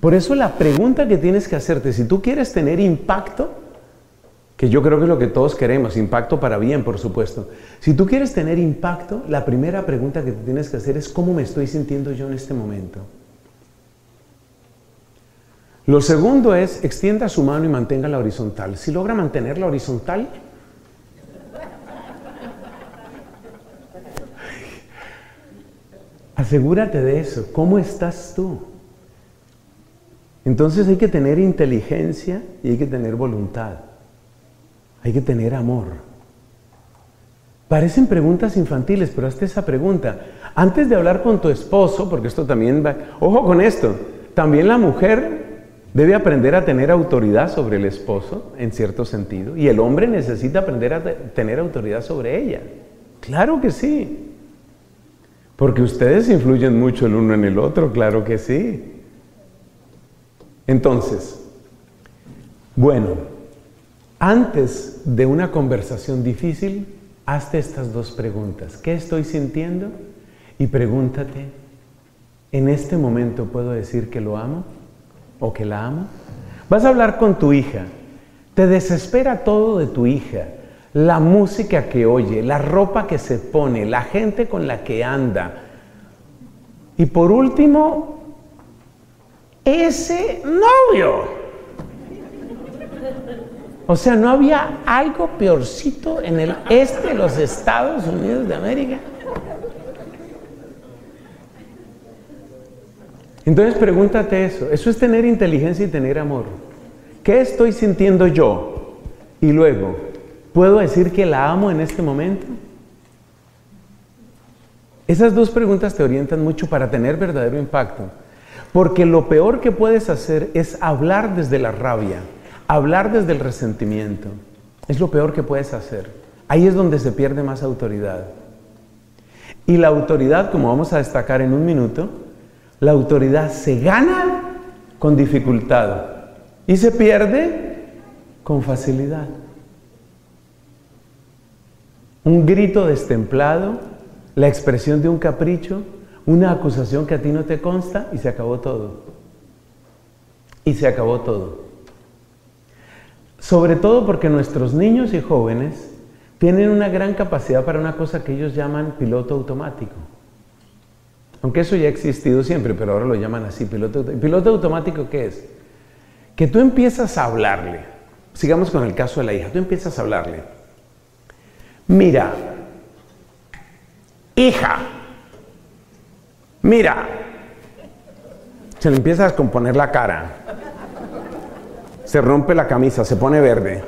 Por eso la pregunta que tienes que hacerte, si tú quieres tener impacto, que yo creo que es lo que todos queremos, impacto para bien, por supuesto. Si tú quieres tener impacto, la primera pregunta que te tienes que hacer es cómo me estoy sintiendo yo en este momento. Lo segundo es, extienda su mano y mantenga la horizontal. Si logra mantenerla horizontal, asegúrate de eso. ¿Cómo estás tú? Entonces hay que tener inteligencia y hay que tener voluntad. Hay que tener amor. Parecen preguntas infantiles, pero hazte esa pregunta. Antes de hablar con tu esposo, porque esto también va... Ojo con esto, también la mujer debe aprender a tener autoridad sobre el esposo, en cierto sentido, y el hombre necesita aprender a tener autoridad sobre ella. Claro que sí. Porque ustedes influyen mucho el uno en el otro, claro que sí. Entonces, bueno, antes de una conversación difícil, hazte estas dos preguntas. ¿Qué estoy sintiendo? Y pregúntate, ¿en este momento puedo decir que lo amo? o que la ama? Vas a hablar con tu hija. Te desespera todo de tu hija. La música que oye, la ropa que se pone, la gente con la que anda. Y por último, ese novio. O sea, ¿no había algo peorcito en el este de los Estados Unidos de América? Entonces pregúntate eso. Eso es tener inteligencia y tener amor. ¿Qué estoy sintiendo yo? Y luego, ¿puedo decir que la amo en este momento? Esas dos preguntas te orientan mucho para tener verdadero impacto. Porque lo peor que puedes hacer es hablar desde la rabia, hablar desde el resentimiento. Es lo peor que puedes hacer. Ahí es donde se pierde más autoridad. Y la autoridad, como vamos a destacar en un minuto, la autoridad se gana con dificultad y se pierde con facilidad. Un grito destemplado, la expresión de un capricho, una acusación que a ti no te consta y se acabó todo. Y se acabó todo. Sobre todo porque nuestros niños y jóvenes tienen una gran capacidad para una cosa que ellos llaman piloto automático. Aunque eso ya ha existido siempre, pero ahora lo llaman así, piloto, piloto automático, ¿qué es? Que tú empiezas a hablarle. Sigamos con el caso de la hija. Tú empiezas a hablarle. Mira, hija, mira. Se le empieza a descomponer la cara. Se rompe la camisa, se pone verde.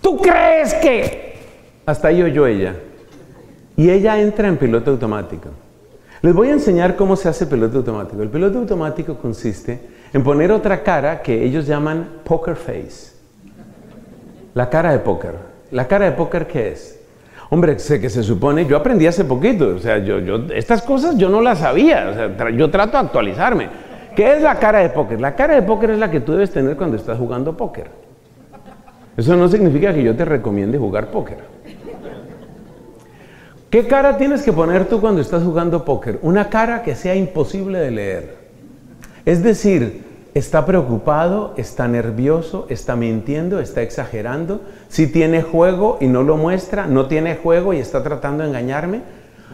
¿Tú crees que? Hasta ahí oyó ella. Y ella entra en piloto automático. Les voy a enseñar cómo se hace piloto automático. El piloto automático consiste en poner otra cara que ellos llaman poker face. La cara de póker. ¿La cara de póker qué es? Hombre, sé que se supone, yo aprendí hace poquito, o sea, yo, yo, estas cosas yo no las sabía, o sea, yo trato de actualizarme. ¿Qué es la cara de póker? La cara de póker es la que tú debes tener cuando estás jugando póker. Eso no significa que yo te recomiende jugar póker. ¿Qué cara tienes que poner tú cuando estás jugando póker? Una cara que sea imposible de leer. Es decir, está preocupado, está nervioso, está mintiendo, está exagerando. Si tiene juego y no lo muestra, no tiene juego y está tratando de engañarme.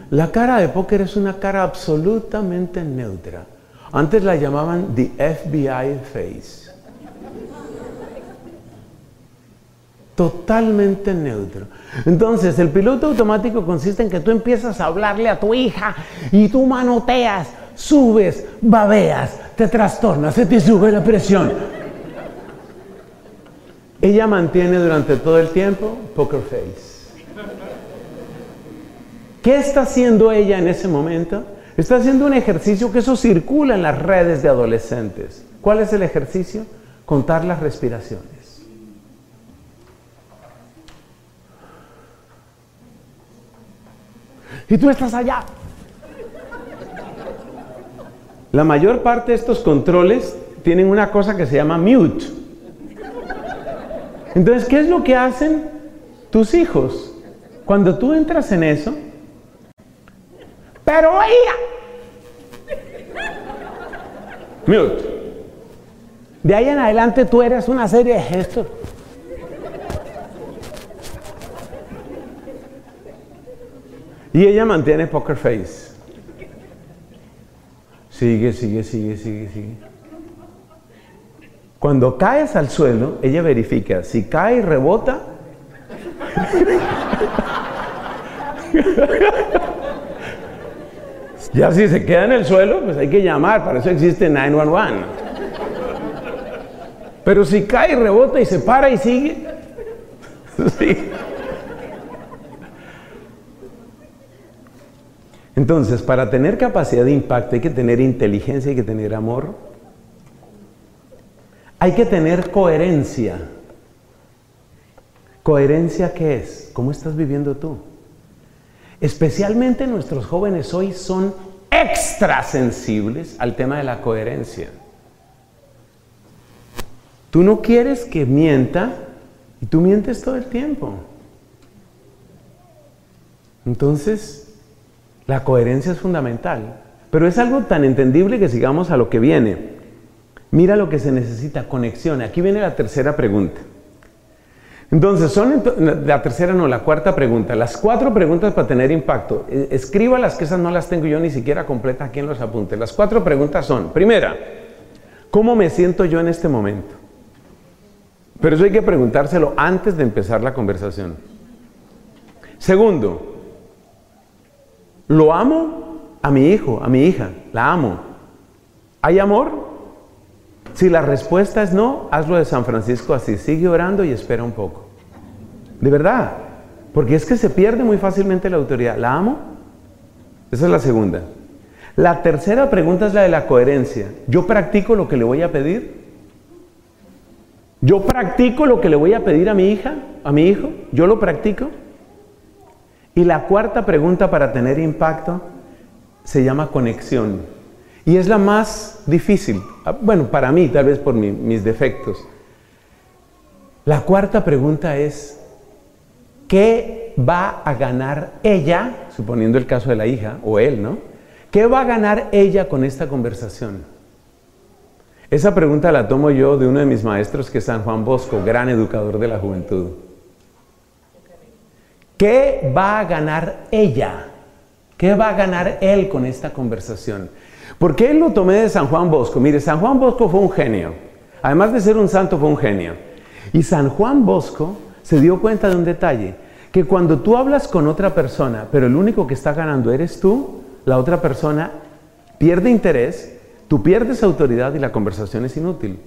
La cara de póker es una cara absolutamente neutra. Antes la llamaban the FBI face. totalmente neutro. Entonces, el piloto automático consiste en que tú empiezas a hablarle a tu hija y tú manoteas, subes, babeas, te trastornas, se te sube la presión. Ella mantiene durante todo el tiempo poker face. ¿Qué está haciendo ella en ese momento? Está haciendo un ejercicio que eso circula en las redes de adolescentes. ¿Cuál es el ejercicio? Contar las respiraciones. y tú estás allá. La mayor parte de estos controles tienen una cosa que se llama mute. Entonces, ¿qué es lo que hacen tus hijos? Cuando tú entras en eso, pero ella, Mute. De ahí en adelante tú eres una serie de gestos. Y ella mantiene poker face. Sigue, sigue, sigue, sigue, sigue. Cuando caes al suelo, ella verifica. Si cae y rebota. ya si se queda en el suelo, pues hay que llamar. Para eso existe 911. Pero si cae y rebota y se para y sigue. sí. Entonces, para tener capacidad de impacto hay que tener inteligencia, hay que tener amor, hay que tener coherencia. ¿Coherencia qué es? ¿Cómo estás viviendo tú? Especialmente nuestros jóvenes hoy son extra sensibles al tema de la coherencia. Tú no quieres que mienta y tú mientes todo el tiempo. Entonces, la coherencia es fundamental, pero es algo tan entendible que sigamos a lo que viene. Mira lo que se necesita, conexión. Aquí viene la tercera pregunta. Entonces, son la tercera, no, la cuarta pregunta. Las cuatro preguntas para tener impacto. E, escriba las que esas no las tengo yo ni siquiera completa aquí en los apuntes. Las cuatro preguntas son, primera, ¿cómo me siento yo en este momento? Pero eso hay que preguntárselo antes de empezar la conversación. Segundo, ¿Lo amo? A mi hijo, a mi hija, la amo. ¿Hay amor? Si la respuesta es no, hazlo de San Francisco así. Sigue orando y espera un poco. De verdad. Porque es que se pierde muy fácilmente la autoridad. ¿La amo? Esa es la segunda. La tercera pregunta es la de la coherencia. ¿Yo practico lo que le voy a pedir? ¿Yo practico lo que le voy a pedir a mi hija, a mi hijo? ¿Yo lo practico? Y la cuarta pregunta para tener impacto se llama conexión. Y es la más difícil. Ah, bueno, para mí, tal vez por mis defectos. La cuarta pregunta es, ¿qué va a ganar ella, suponiendo el caso de la hija o él, ¿no? ¿Qué va a ganar ella con esta conversación? Esa pregunta la tomo yo de uno de mis maestros, que es San Juan Bosco, gran educador de la juventud. ¿Qué va a ganar ella? ¿Qué va a ganar él con esta conversación? ¿Por qué lo tomé de San Juan Bosco? Mire, San Juan Bosco fue un genio. Además de ser un santo, fue un genio. Y San Juan Bosco se dio cuenta de un detalle, que cuando tú hablas con otra persona, pero el único que está ganando eres tú, la otra persona pierde interés, tú pierdes autoridad y la conversación es inútil.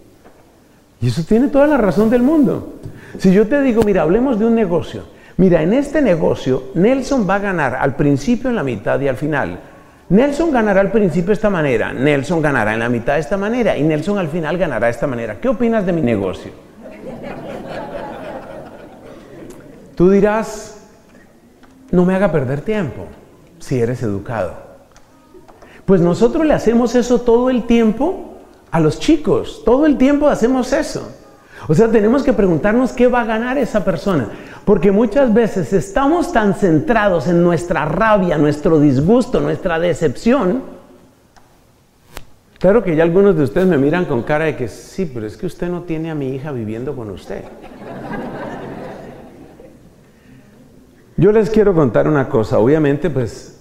Y eso tiene toda la razón del mundo. Si yo te digo, mira, hablemos de un negocio, Mira, en este negocio Nelson va a ganar al principio, en la mitad y al final. Nelson ganará al principio de esta manera, Nelson ganará en la mitad de esta manera y Nelson al final ganará de esta manera. ¿Qué opinas de mi negocio? Tú dirás, no me haga perder tiempo si eres educado. Pues nosotros le hacemos eso todo el tiempo a los chicos, todo el tiempo hacemos eso. O sea, tenemos que preguntarnos qué va a ganar esa persona. Porque muchas veces estamos tan centrados en nuestra rabia, nuestro disgusto, nuestra decepción. Claro que ya algunos de ustedes me miran con cara de que sí, pero es que usted no tiene a mi hija viviendo con usted. Yo les quiero contar una cosa. Obviamente, pues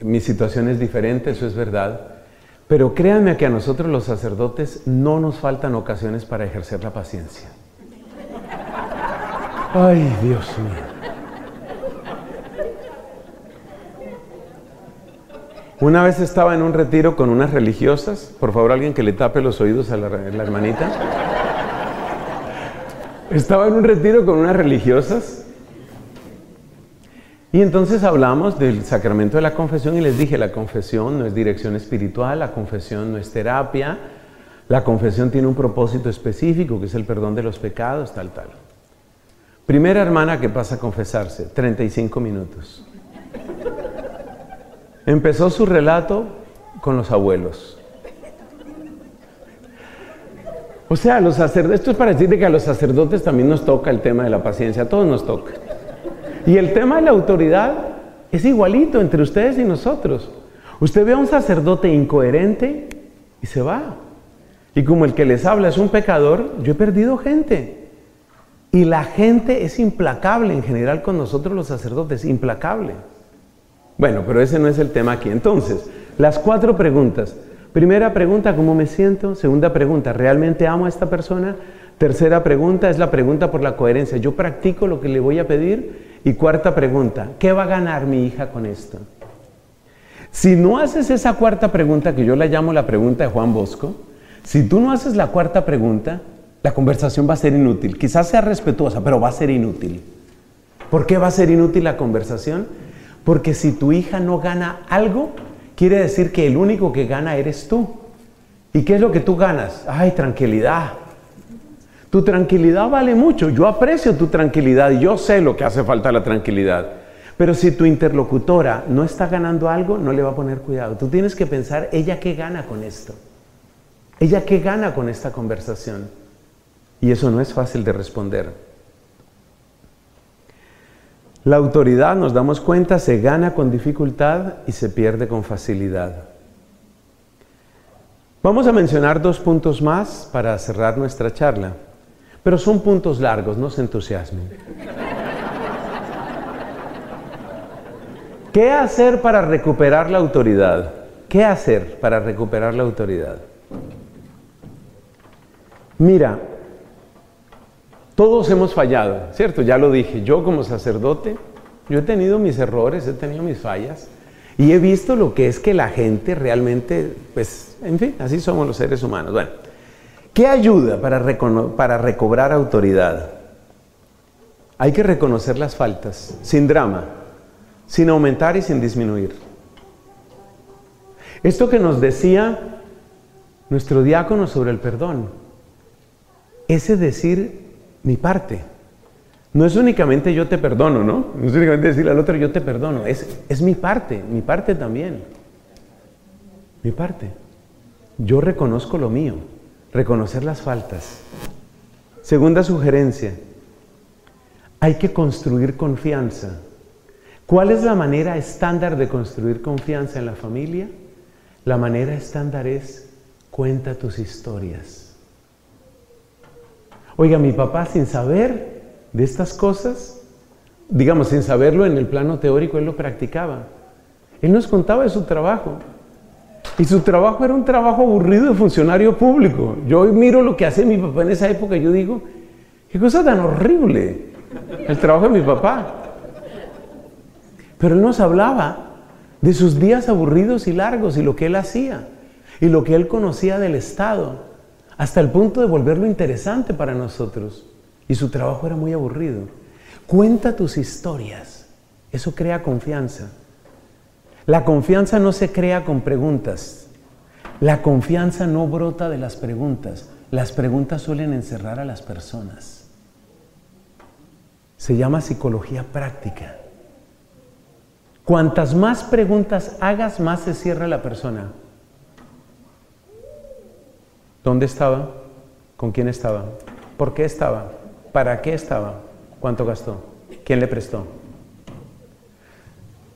mi situación es diferente, eso es verdad. Pero créanme que a nosotros los sacerdotes no nos faltan ocasiones para ejercer la paciencia. Ay, Dios mío. Una vez estaba en un retiro con unas religiosas. Por favor, alguien que le tape los oídos a la, hermanita. Estaba en un retiro con unas religiosas. Y entonces hablamos del sacramento de la confesión y les dije, la confesión no es dirección espiritual, la confesión no es terapia, la confesión tiene un propósito específico que es el perdón de los pecados, tal, tal. Primera hermana que pasa a confesarse, 35 minutos. Empezó su relato con los abuelos. O sea, los sacerdotes, esto es para decirle que a los sacerdotes también nos toca el tema de la paciencia, a todos nos toca. Y el tema de la autoridad es igualito entre ustedes y nosotros. Usted ve a un sacerdote incoherente y se va. Y como el que les habla es un pecador, yo he perdido gente. Y la gente es implacable en general con nosotros los sacerdotes, implacable. Bueno, pero ese no es el tema aquí. Entonces, las cuatro preguntas. Primera pregunta, ¿cómo me siento? Segunda pregunta, ¿realmente amo a esta persona? Tercera pregunta es la pregunta por la coherencia. ¿Yo practico lo que le voy a pedir? Y cuarta pregunta, ¿qué va a ganar mi hija con esto? Si no haces esa cuarta pregunta, que yo la llamo la pregunta de Juan Bosco, si tú no haces la cuarta pregunta, la conversación va a ser inútil. Quizás sea respetuosa, pero va a ser inútil. ¿Por qué va a ser inútil la conversación? Porque si tu hija no gana algo, quiere decir que el único que gana eres tú. ¿Y qué es lo que tú ganas? Ay, tranquilidad. Tu tranquilidad vale mucho. Yo aprecio tu tranquilidad y yo sé lo que hace falta la tranquilidad. Pero si tu interlocutora no está ganando algo, no le va a poner cuidado. Tú tienes que pensar, ¿ella qué gana con esto? ¿Ella qué gana con esta conversación? Y eso no es fácil de responder. La autoridad, nos damos cuenta, se gana con dificultad y se pierde con facilidad. Vamos a mencionar dos puntos más para cerrar nuestra charla, pero son puntos largos, no se entusiasmen. ¿Qué hacer para recuperar la autoridad? ¿Qué hacer para recuperar la autoridad? Mira, todos hemos fallado, ¿cierto? Ya lo dije, yo como sacerdote, yo he tenido mis errores, he tenido mis fallas y he visto lo que es que la gente realmente, pues, en fin, así somos los seres humanos. Bueno, ¿qué ayuda para, para recobrar autoridad? Hay que reconocer las faltas, sin drama sin aumentar y sin disminuir. Esto que nos decía nuestro diácono sobre el perdón, ese decir mi parte. No es únicamente yo te perdono, ¿no? No es únicamente decirle al otro yo te perdono, es, es mi parte, mi parte también. Mi parte. Yo reconozco lo mío, reconocer las faltas. Segunda sugerencia, hay que construir confianza. ¿Cuál es la manera estándar de construir confianza en la familia? La manera estándar es cuenta tus historias. Oiga, mi papá sin saber de estas cosas, digamos, sin saberlo en el plano teórico, él lo practicaba. Él nos contaba de su trabajo. Y su trabajo era un trabajo aburrido de funcionario público. Yo hoy miro lo que hace mi papá en esa época y yo digo, qué cosa tan horrible el trabajo de mi papá. Pero él nos hablaba de sus días aburridos y largos y lo que él hacía y lo que él conocía del Estado, hasta el punto de volverlo interesante para nosotros. Y su trabajo era muy aburrido. Cuenta tus historias. Eso crea confianza. La confianza no se crea con preguntas. La confianza no brota de las preguntas. Las preguntas suelen encerrar a las personas. Se llama psicología práctica. Cuantas más preguntas hagas, más se cierra la persona. ¿Dónde estaba? ¿Con quién estaba? ¿Por qué estaba? ¿Para qué estaba? ¿Cuánto gastó? ¿Quién le prestó?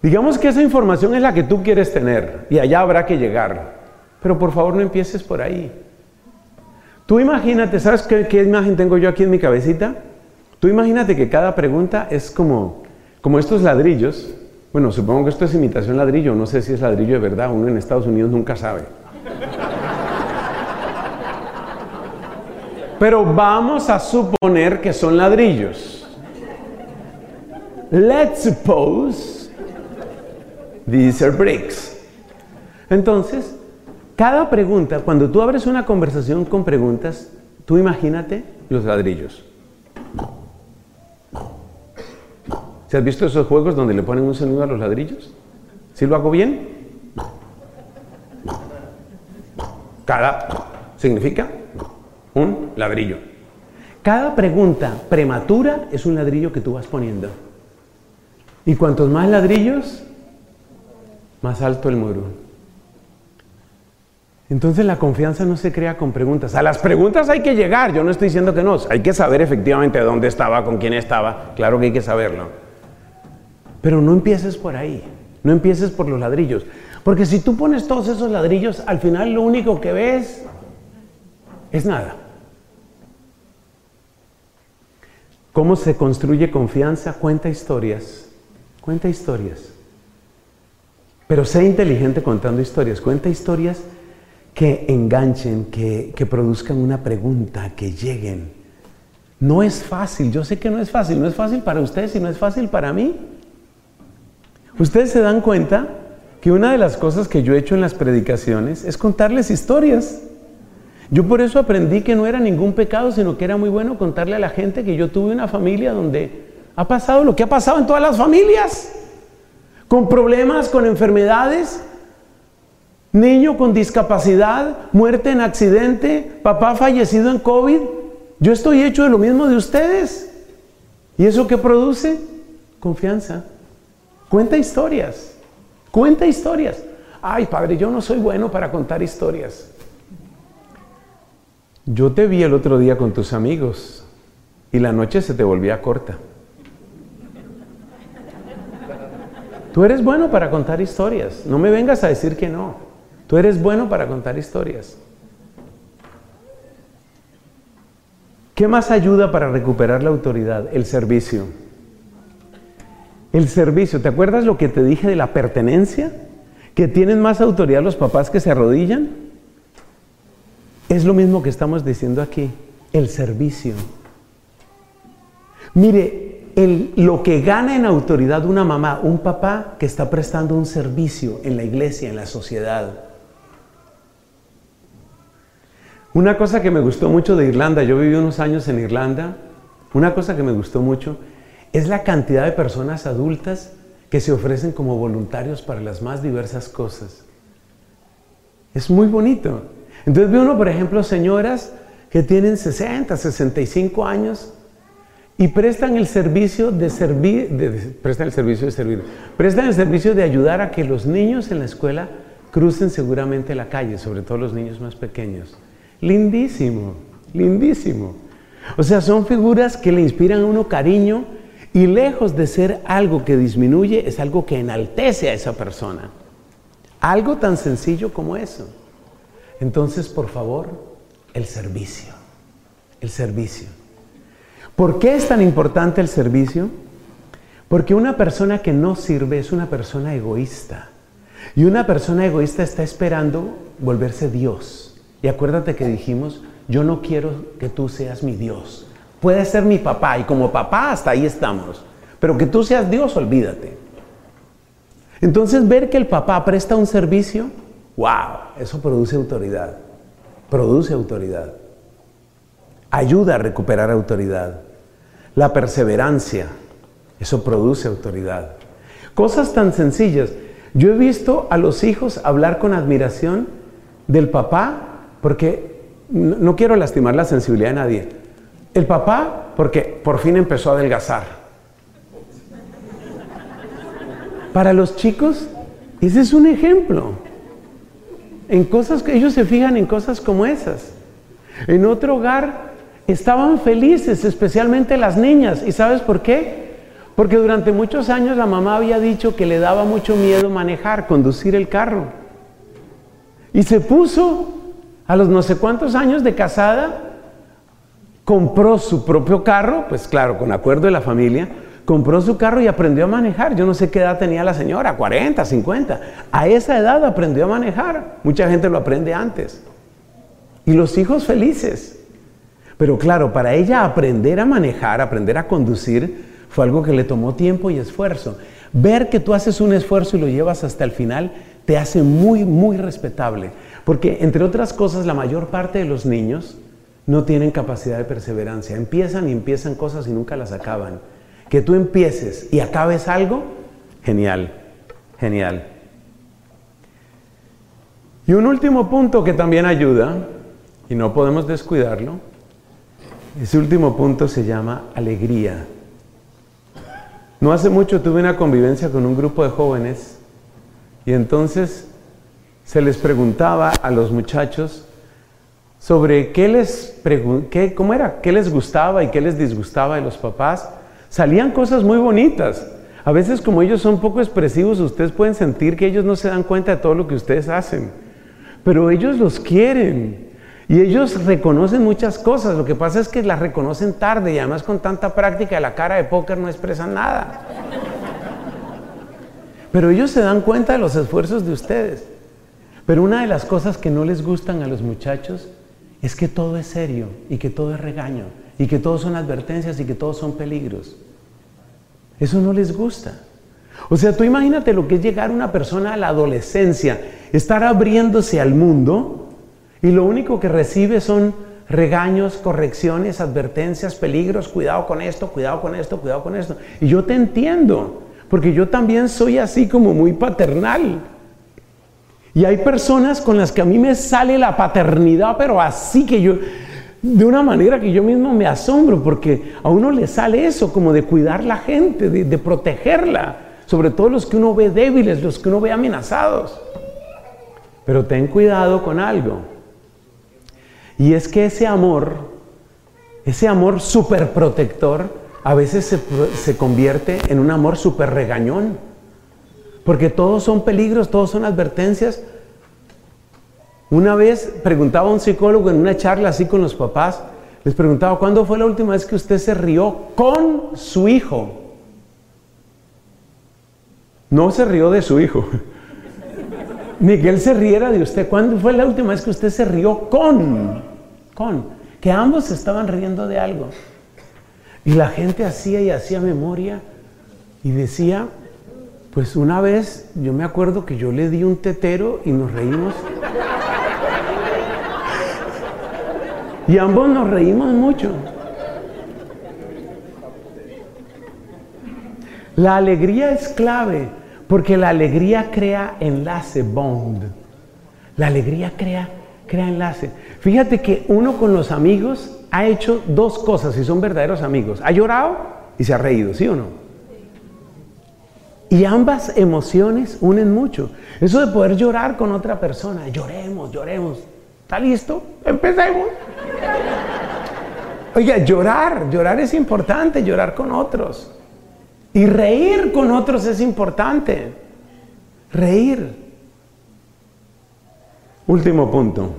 Digamos que esa información es la que tú quieres tener y allá habrá que llegar. Pero por favor no empieces por ahí. Tú imagínate, ¿sabes qué, qué imagen tengo yo aquí en mi cabecita? Tú imagínate que cada pregunta es como, como estos ladrillos bueno, supongo que esto es imitación ladrillo, no sé si es ladrillo de verdad, uno en Estados Unidos nunca sabe. Pero vamos a suponer que son ladrillos. Let's suppose these are bricks. Entonces, cada pregunta, cuando tú abres una conversación con preguntas, tú imagínate los ladrillos. ¿Se has visto esos juegos donde le ponen un sonido a los ladrillos? ¿Sí lo hago bien? Cada significa un ladrillo. Cada pregunta prematura es un ladrillo que tú vas poniendo. Y cuantos más ladrillos, más alto el muro. Entonces la confianza no se crea con preguntas. A las preguntas hay que llegar, yo no estoy diciendo que no, hay que saber efectivamente dónde estaba, con quién estaba, claro que hay que saberlo. Pero no empieces por ahí, no empieces por los ladrillos. Porque si tú pones todos esos ladrillos, al final lo único que ves es nada. ¿Cómo se construye confianza? Cuenta historias. Cuenta historias. Pero sé inteligente contando historias. Cuenta historias que enganchen, que, que produzcan una pregunta, que lleguen. No es fácil, yo sé que no es fácil, no es fácil para ustedes y no es fácil para mí. Ustedes se dan cuenta que una de las cosas que yo he hecho en las predicaciones es contarles historias. Yo por eso aprendí que no era ningún pecado, sino que era muy bueno contarle a la gente que yo tuve una familia donde ha pasado lo que ha pasado en todas las familias con problemas, con enfermedades, niño con discapacidad, muerte en accidente, papá fallecido en COVID. Yo estoy hecho de lo mismo de ustedes. ¿Y eso qué produce? Confianza. Cuenta historias. Cuenta historias. Ay, padre, yo no soy bueno para contar historias. Yo te vi el otro día con tus amigos y la noche se te volvía corta. Tú eres bueno para contar historias. No me vengas a decir que no. Tú eres bueno para contar historias. ¿Qué más ayuda para recuperar la autoridad? El servicio. El servicio. ¿Te acuerdas lo que te dije de la pertenencia? Que tienen más autoridad los papás que se arrodillan. Es lo mismo que estamos diciendo aquí. El servicio. Mire, lo que gana en autoridad una mamá, un papá que está prestando un servicio en la iglesia, en la sociedad. Una cosa que me gustó mucho de Irlanda, yo viví unos años en Irlanda, una cosa que me gustó mucho es la cantidad de personas adultas que se ofrecen como voluntarios para las más diversas cosas. Es muy bonito. Entonces ve uno, por ejemplo, señoras que tienen 60, 65 años y prestan el servicio de servir, prestan el servicio de servir, prestan el servicio de ayudar a que los niños en la escuela crucen seguramente la calle, sobre todo los niños más pequeños. Lindísimo, lindísimo. O sea, son figuras que le inspiran a uno cariño y lejos de ser algo que disminuye, es algo que enaltece a esa persona. Algo tan sencillo como eso. Entonces, por favor, el servicio. El servicio. ¿Por qué es tan importante el servicio? Porque una persona que no sirve es una persona egoísta. Y una persona egoísta está esperando volverse Dios. Y acuérdate que dijimos, yo no quiero que tú seas mi Dios. Puedes ser mi papá y como papá hasta ahí estamos. Pero que tú seas Dios, olvídate. Entonces ver que el papá presta un servicio, wow, eso produce autoridad. Produce autoridad. Ayuda a recuperar autoridad. La perseverancia, eso produce autoridad. Cosas tan sencillas. Yo he visto a los hijos hablar con admiración del papá, porque no, quiero lastimar la sensibilidad de nadie. El papá, porque por fin empezó a adelgazar. Para los chicos, ese es un ejemplo. En cosas que ellos se fijan en cosas como esas. En otro hogar, estaban felices, especialmente las niñas. ¿Y sabes por qué? Porque durante muchos años la mamá había dicho que le daba mucho miedo manejar, conducir el carro. Y se puso a los no sé cuántos años de casada, compró su propio carro, pues claro, con acuerdo de la familia, compró su carro y aprendió a manejar. Yo no sé qué edad tenía la señora, 40, 50. A esa edad aprendió a manejar. Mucha gente lo aprende antes. Y los hijos felices. Pero claro, para ella aprender a manejar, aprender a conducir, fue algo que le tomó tiempo y esfuerzo. Ver que tú haces un esfuerzo y lo llevas hasta el final te hace muy, muy respetable. Porque, entre otras cosas, la mayor parte de los niños no tienen capacidad de perseverancia. Empiezan y empiezan cosas y nunca las acaban. Que tú empieces y acabes algo, genial, genial. Y un último punto que también ayuda, y no podemos descuidarlo, ese último punto se llama alegría. No hace mucho tuve una convivencia con un grupo de jóvenes y entonces se les preguntaba a los muchachos sobre qué les cómo era, qué les gustaba y qué les disgustaba de los papás. Salían cosas muy bonitas. A veces como ellos son poco expresivos, ustedes pueden sentir que ellos no se dan cuenta de todo lo que ustedes hacen. Pero ellos los quieren. Y ellos reconocen muchas cosas, lo que pasa es que las reconocen tarde y además con tanta práctica la cara de póker no expresan nada. Pero ellos se dan cuenta de los esfuerzos de ustedes. Pero una de las cosas que no les gustan a los muchachos es que todo es serio y que todo es regaño y que todo son advertencias y que todos son peligros. Eso no les gusta. O sea, tú imagínate lo que es llegar una persona a la adolescencia, estar abriéndose al mundo y lo único que recibe son regaños, correcciones, advertencias, peligros, cuidado con esto, cuidado con esto, cuidado con esto. Y yo te entiendo, porque yo también soy así como muy paternal. Y hay personas con las que a mí me sale la paternidad, pero así que yo, de una manera que yo mismo me asombro, porque a uno le sale eso, como de cuidar la gente, de, protegerla, sobre todo los que uno ve débiles, los que uno ve amenazados. Pero ten cuidado con algo. Y es que ese amor, ese amor súper protector, a veces se, se, convierte en un amor súper regañón. Porque todos son peligros, todos son advertencias. Una vez preguntaba a un psicólogo en una charla así con los papás, les preguntaba, ¿cuándo fue la última vez que usted se rió con su hijo? No se rió de su hijo, ni que él se riera de usted. ¿Cuándo fue la última vez que usted se rió con? Que ambos estaban riendo de algo. Y la gente hacía y hacía memoria y decía, pues una vez yo me acuerdo que yo le di un tetero y nos reímos. Y ambos nos reímos mucho. La alegría es clave porque la alegría crea enlace, bond. La alegría crea, crea enlace. Fíjate que uno con los amigos ha hecho dos cosas si son verdaderos amigos. Ha llorado y se ha reído, ¿sí o no? Y ambas emociones unen mucho. Eso de poder llorar con otra persona, lloremos, lloremos. ¿Está listo? Empecemos. Oiga, llorar, llorar es importante, llorar con otros. Y reír con otros es importante. Reír. Último punto.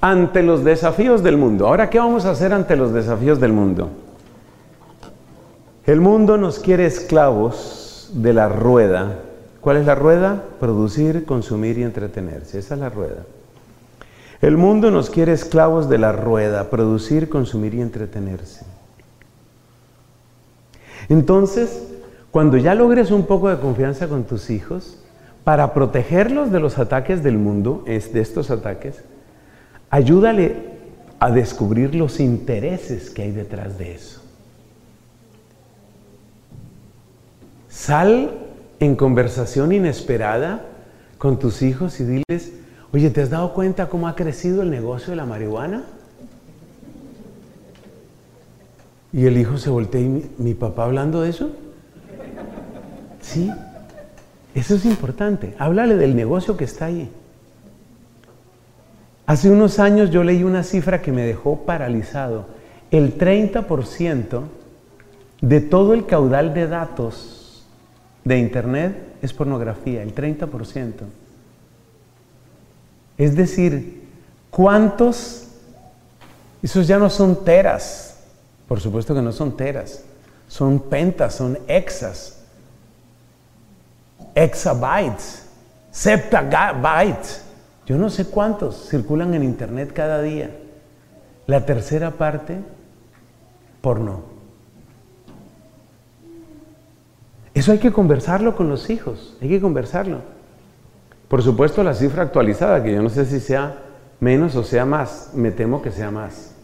Ante los desafíos del mundo. Ahora, ¿qué vamos a hacer ante los desafíos del mundo? El mundo nos quiere esclavos de la rueda. ¿Cuál es la rueda? Producir, consumir y entretenerse. Esa es la rueda. El mundo nos quiere esclavos de la rueda, producir, consumir y entretenerse. Entonces, cuando ya logres un poco de confianza con tus hijos, para protegerlos de los ataques del mundo, es de estos ataques, ayúdale a descubrir los intereses que hay detrás de eso. Sal en conversación inesperada con tus hijos y diles, oye, ¿te has dado cuenta cómo ha crecido el negocio de la marihuana? Y el hijo se voltea y mi, mi papá hablando de eso. Sí, eso es importante. Háblale del negocio que está ahí. Hace unos años yo leí una cifra que me dejó paralizado. El 30% de todo el caudal de datos de Internet es pornografía, el 30%. Es decir, ¿cuántos? Esos ya no son teras, por supuesto que no son teras, son pentas, son exas exabytes, septabytes. Yo no sé cuántos circulan en internet cada día. La tercera parte, porno. Eso hay que conversarlo con los hijos, hay que conversarlo. Por supuesto la cifra actualizada, que yo no sé si sea menos o sea más, me temo que sea más.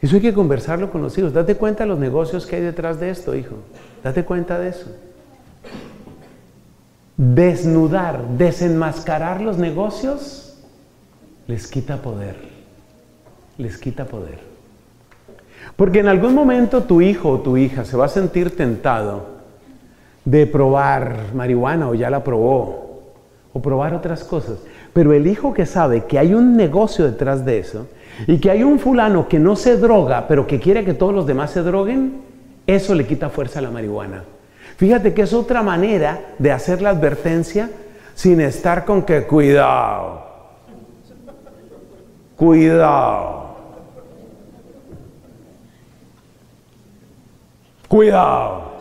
Eso hay que conversarlo con los hijos. Date cuenta de los negocios que hay detrás de esto, hijo. Date cuenta de eso desnudar, desenmascarar los negocios, les quita poder. Les quita poder. Porque en algún momento tu hijo o tu hija se va a sentir tentado de probar marihuana o ya la probó, o probar otras cosas. Pero el hijo que sabe que hay un negocio detrás de eso y que hay un fulano que no se droga, pero que quiere que todos los demás se droguen, eso le quita fuerza a la marihuana. Fíjate que es otra manera de hacer la advertencia sin estar con que cuidado. Cuidado. Cuidado.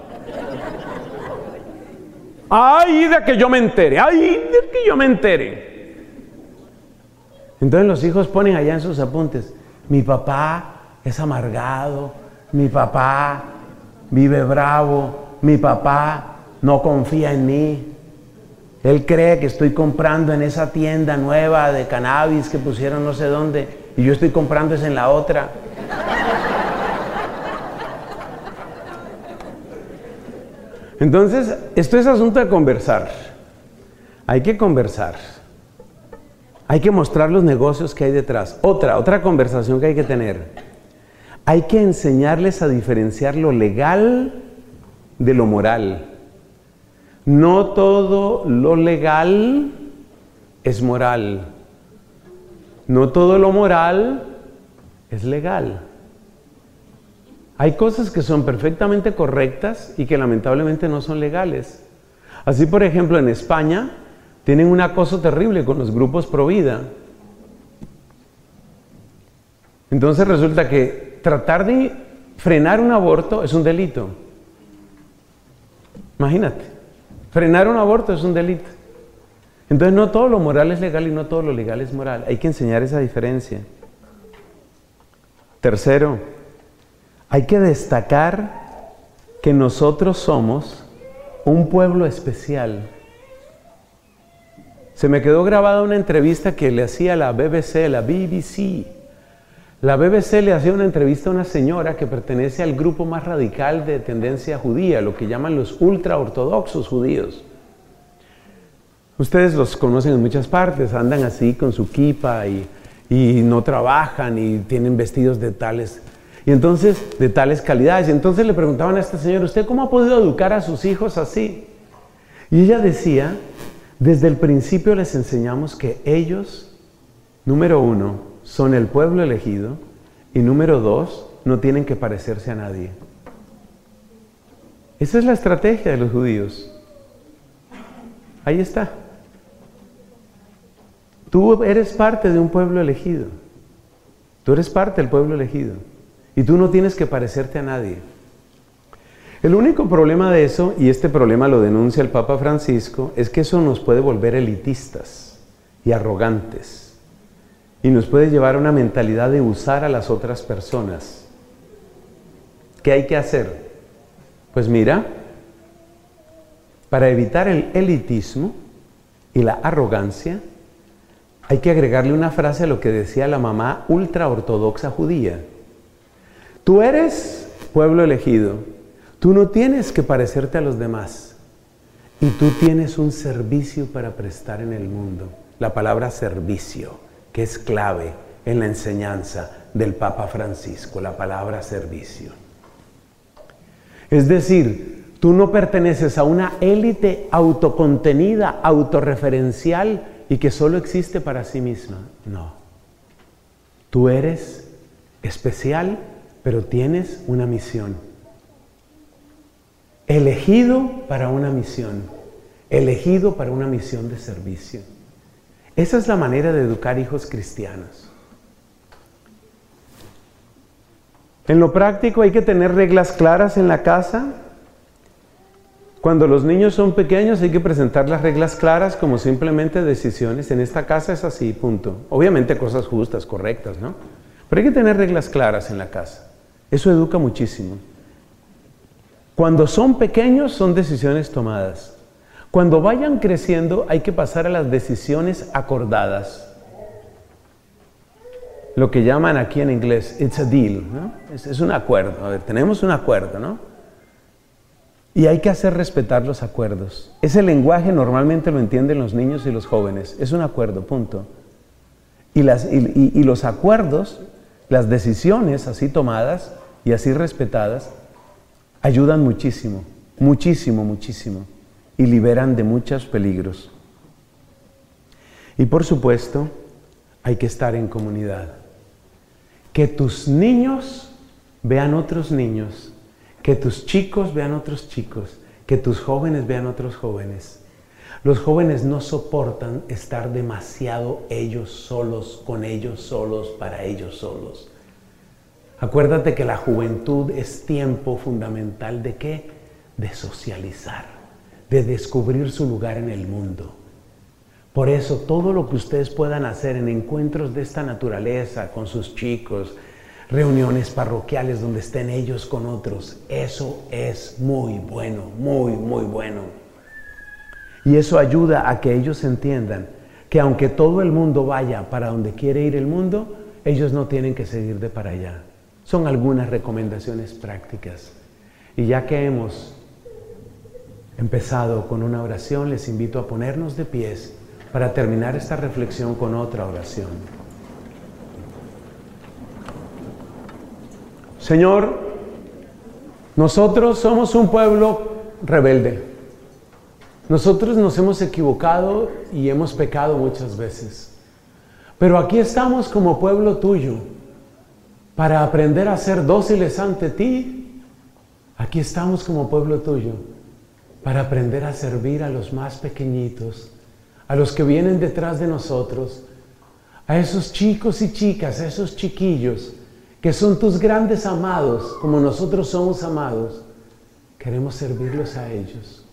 Ay, de que yo me entere, ay, de que yo me entere. Entonces los hijos ponen allá en sus apuntes, mi papá es amargado, mi papá vive bravo, mi papá no confía en mí. Él cree que estoy comprando en esa tienda nueva de cannabis que pusieron no sé dónde y yo estoy comprando es en la otra. Entonces, esto es asunto de conversar. Hay que conversar. Hay que mostrar los negocios que hay detrás. Otra, otra conversación que hay que tener. Hay que enseñarles a diferenciar lo legal de lo moral. No todo lo legal es moral. No todo lo moral es legal. Hay cosas que son perfectamente correctas y que lamentablemente no son legales. Así, por ejemplo, en España tienen un acoso terrible con los grupos pro vida. Entonces resulta que tratar de frenar un aborto es un delito. Imagínate, frenar un aborto es un delito. Entonces no todo lo moral es legal y no todo lo legal es moral. Hay que enseñar esa diferencia. Tercero, hay que destacar que nosotros somos un pueblo especial. Se me quedó grabada una entrevista que le hacía la BBC, la BBC. La BBC le hacía una entrevista a una señora que pertenece al grupo más radical de tendencia judía, lo que llaman los ultraortodoxos judíos. Ustedes los conocen en muchas partes, andan así con su kipa y, y no trabajan y tienen vestidos de tales y entonces, de tales calidades. Y entonces le preguntaban a esta señora, ¿usted cómo ha podido educar a sus hijos así? Y ella decía, desde el principio les enseñamos que ellos, número uno, son el pueblo elegido y número dos, no tienen que parecerse a nadie. Esa es la estrategia de los judíos. Ahí está. Tú eres parte de un pueblo elegido. Tú eres parte del pueblo elegido. Y tú no tienes que parecerte a nadie. El único problema de eso, y este problema lo denuncia el Papa Francisco, es que eso nos puede volver elitistas y arrogantes. Y nos puede llevar a una mentalidad de usar a las otras personas. ¿Qué hay que hacer? Pues mira, para evitar el elitismo y la arrogancia, hay que agregarle una frase a lo que decía la mamá ultra ortodoxa judía. Tú eres pueblo elegido. Tú no tienes que parecerte a los demás. Y tú tienes un servicio para prestar en el mundo. La palabra servicio, que es clave en la enseñanza del Papa Francisco, la palabra servicio. Es decir, tú no perteneces a una élite autocontenida, autorreferencial y que solo existe para sí misma. No. Tú eres especial pero tienes una misión. Elegido para una misión, elegido para una misión de servicio. Esa es la manera de educar hijos cristianos. En lo práctico hay que tener reglas claras en la casa. Cuando los niños son pequeños hay que presentar las reglas claras como simplemente decisiones. En esta casa es así, punto. Obviamente cosas justas, correctas, ¿no? Pero hay que tener reglas claras en la casa. Eso educa muchísimo. Cuando son pequeños son decisiones tomadas. Cuando vayan creciendo hay que pasar a las decisiones acordadas. Lo que llaman aquí en inglés, it's a deal, ¿no? es, un acuerdo. A ver, tenemos un acuerdo, ¿no? Y hay que hacer respetar los acuerdos. Ese lenguaje normalmente lo entienden los niños y los jóvenes. Es un acuerdo, punto. Y, las, y los acuerdos las decisiones así tomadas y así respetadas ayudan muchísimo, muchísimo, muchísimo y liberan de muchos peligros. Y por supuesto, hay que estar en comunidad. Que tus niños vean otros niños, que tus chicos vean otros chicos, que tus jóvenes vean otros jóvenes. Los jóvenes no soportan estar demasiado ellos solos, con ellos solos, para ellos solos. Acuérdate que la juventud es tiempo fundamental de qué? De socializar, de descubrir su lugar en el mundo. Por eso todo lo que ustedes puedan hacer en encuentros de esta naturaleza con sus chicos, reuniones parroquiales donde estén ellos con otros, eso es muy bueno, muy, muy bueno. Y eso ayuda a que ellos entiendan que aunque todo el mundo vaya para donde quiere ir el mundo, ellos no tienen que seguir de para allá. Son algunas recomendaciones prácticas. Y ya que hemos empezado con una oración, les invito a ponernos de pies para terminar esta reflexión con otra oración. Señor, nosotros somos un pueblo rebelde. Nosotros nos hemos equivocado y hemos pecado muchas veces. Pero aquí estamos como pueblo tuyo para aprender a ser dóciles ante ti. Aquí estamos como pueblo tuyo para aprender a servir a los más pequeñitos, a los que vienen detrás de nosotros, a esos chicos y chicas, a esos chiquillos que son tus grandes amados, como nosotros somos amados. Queremos servirlos a ellos.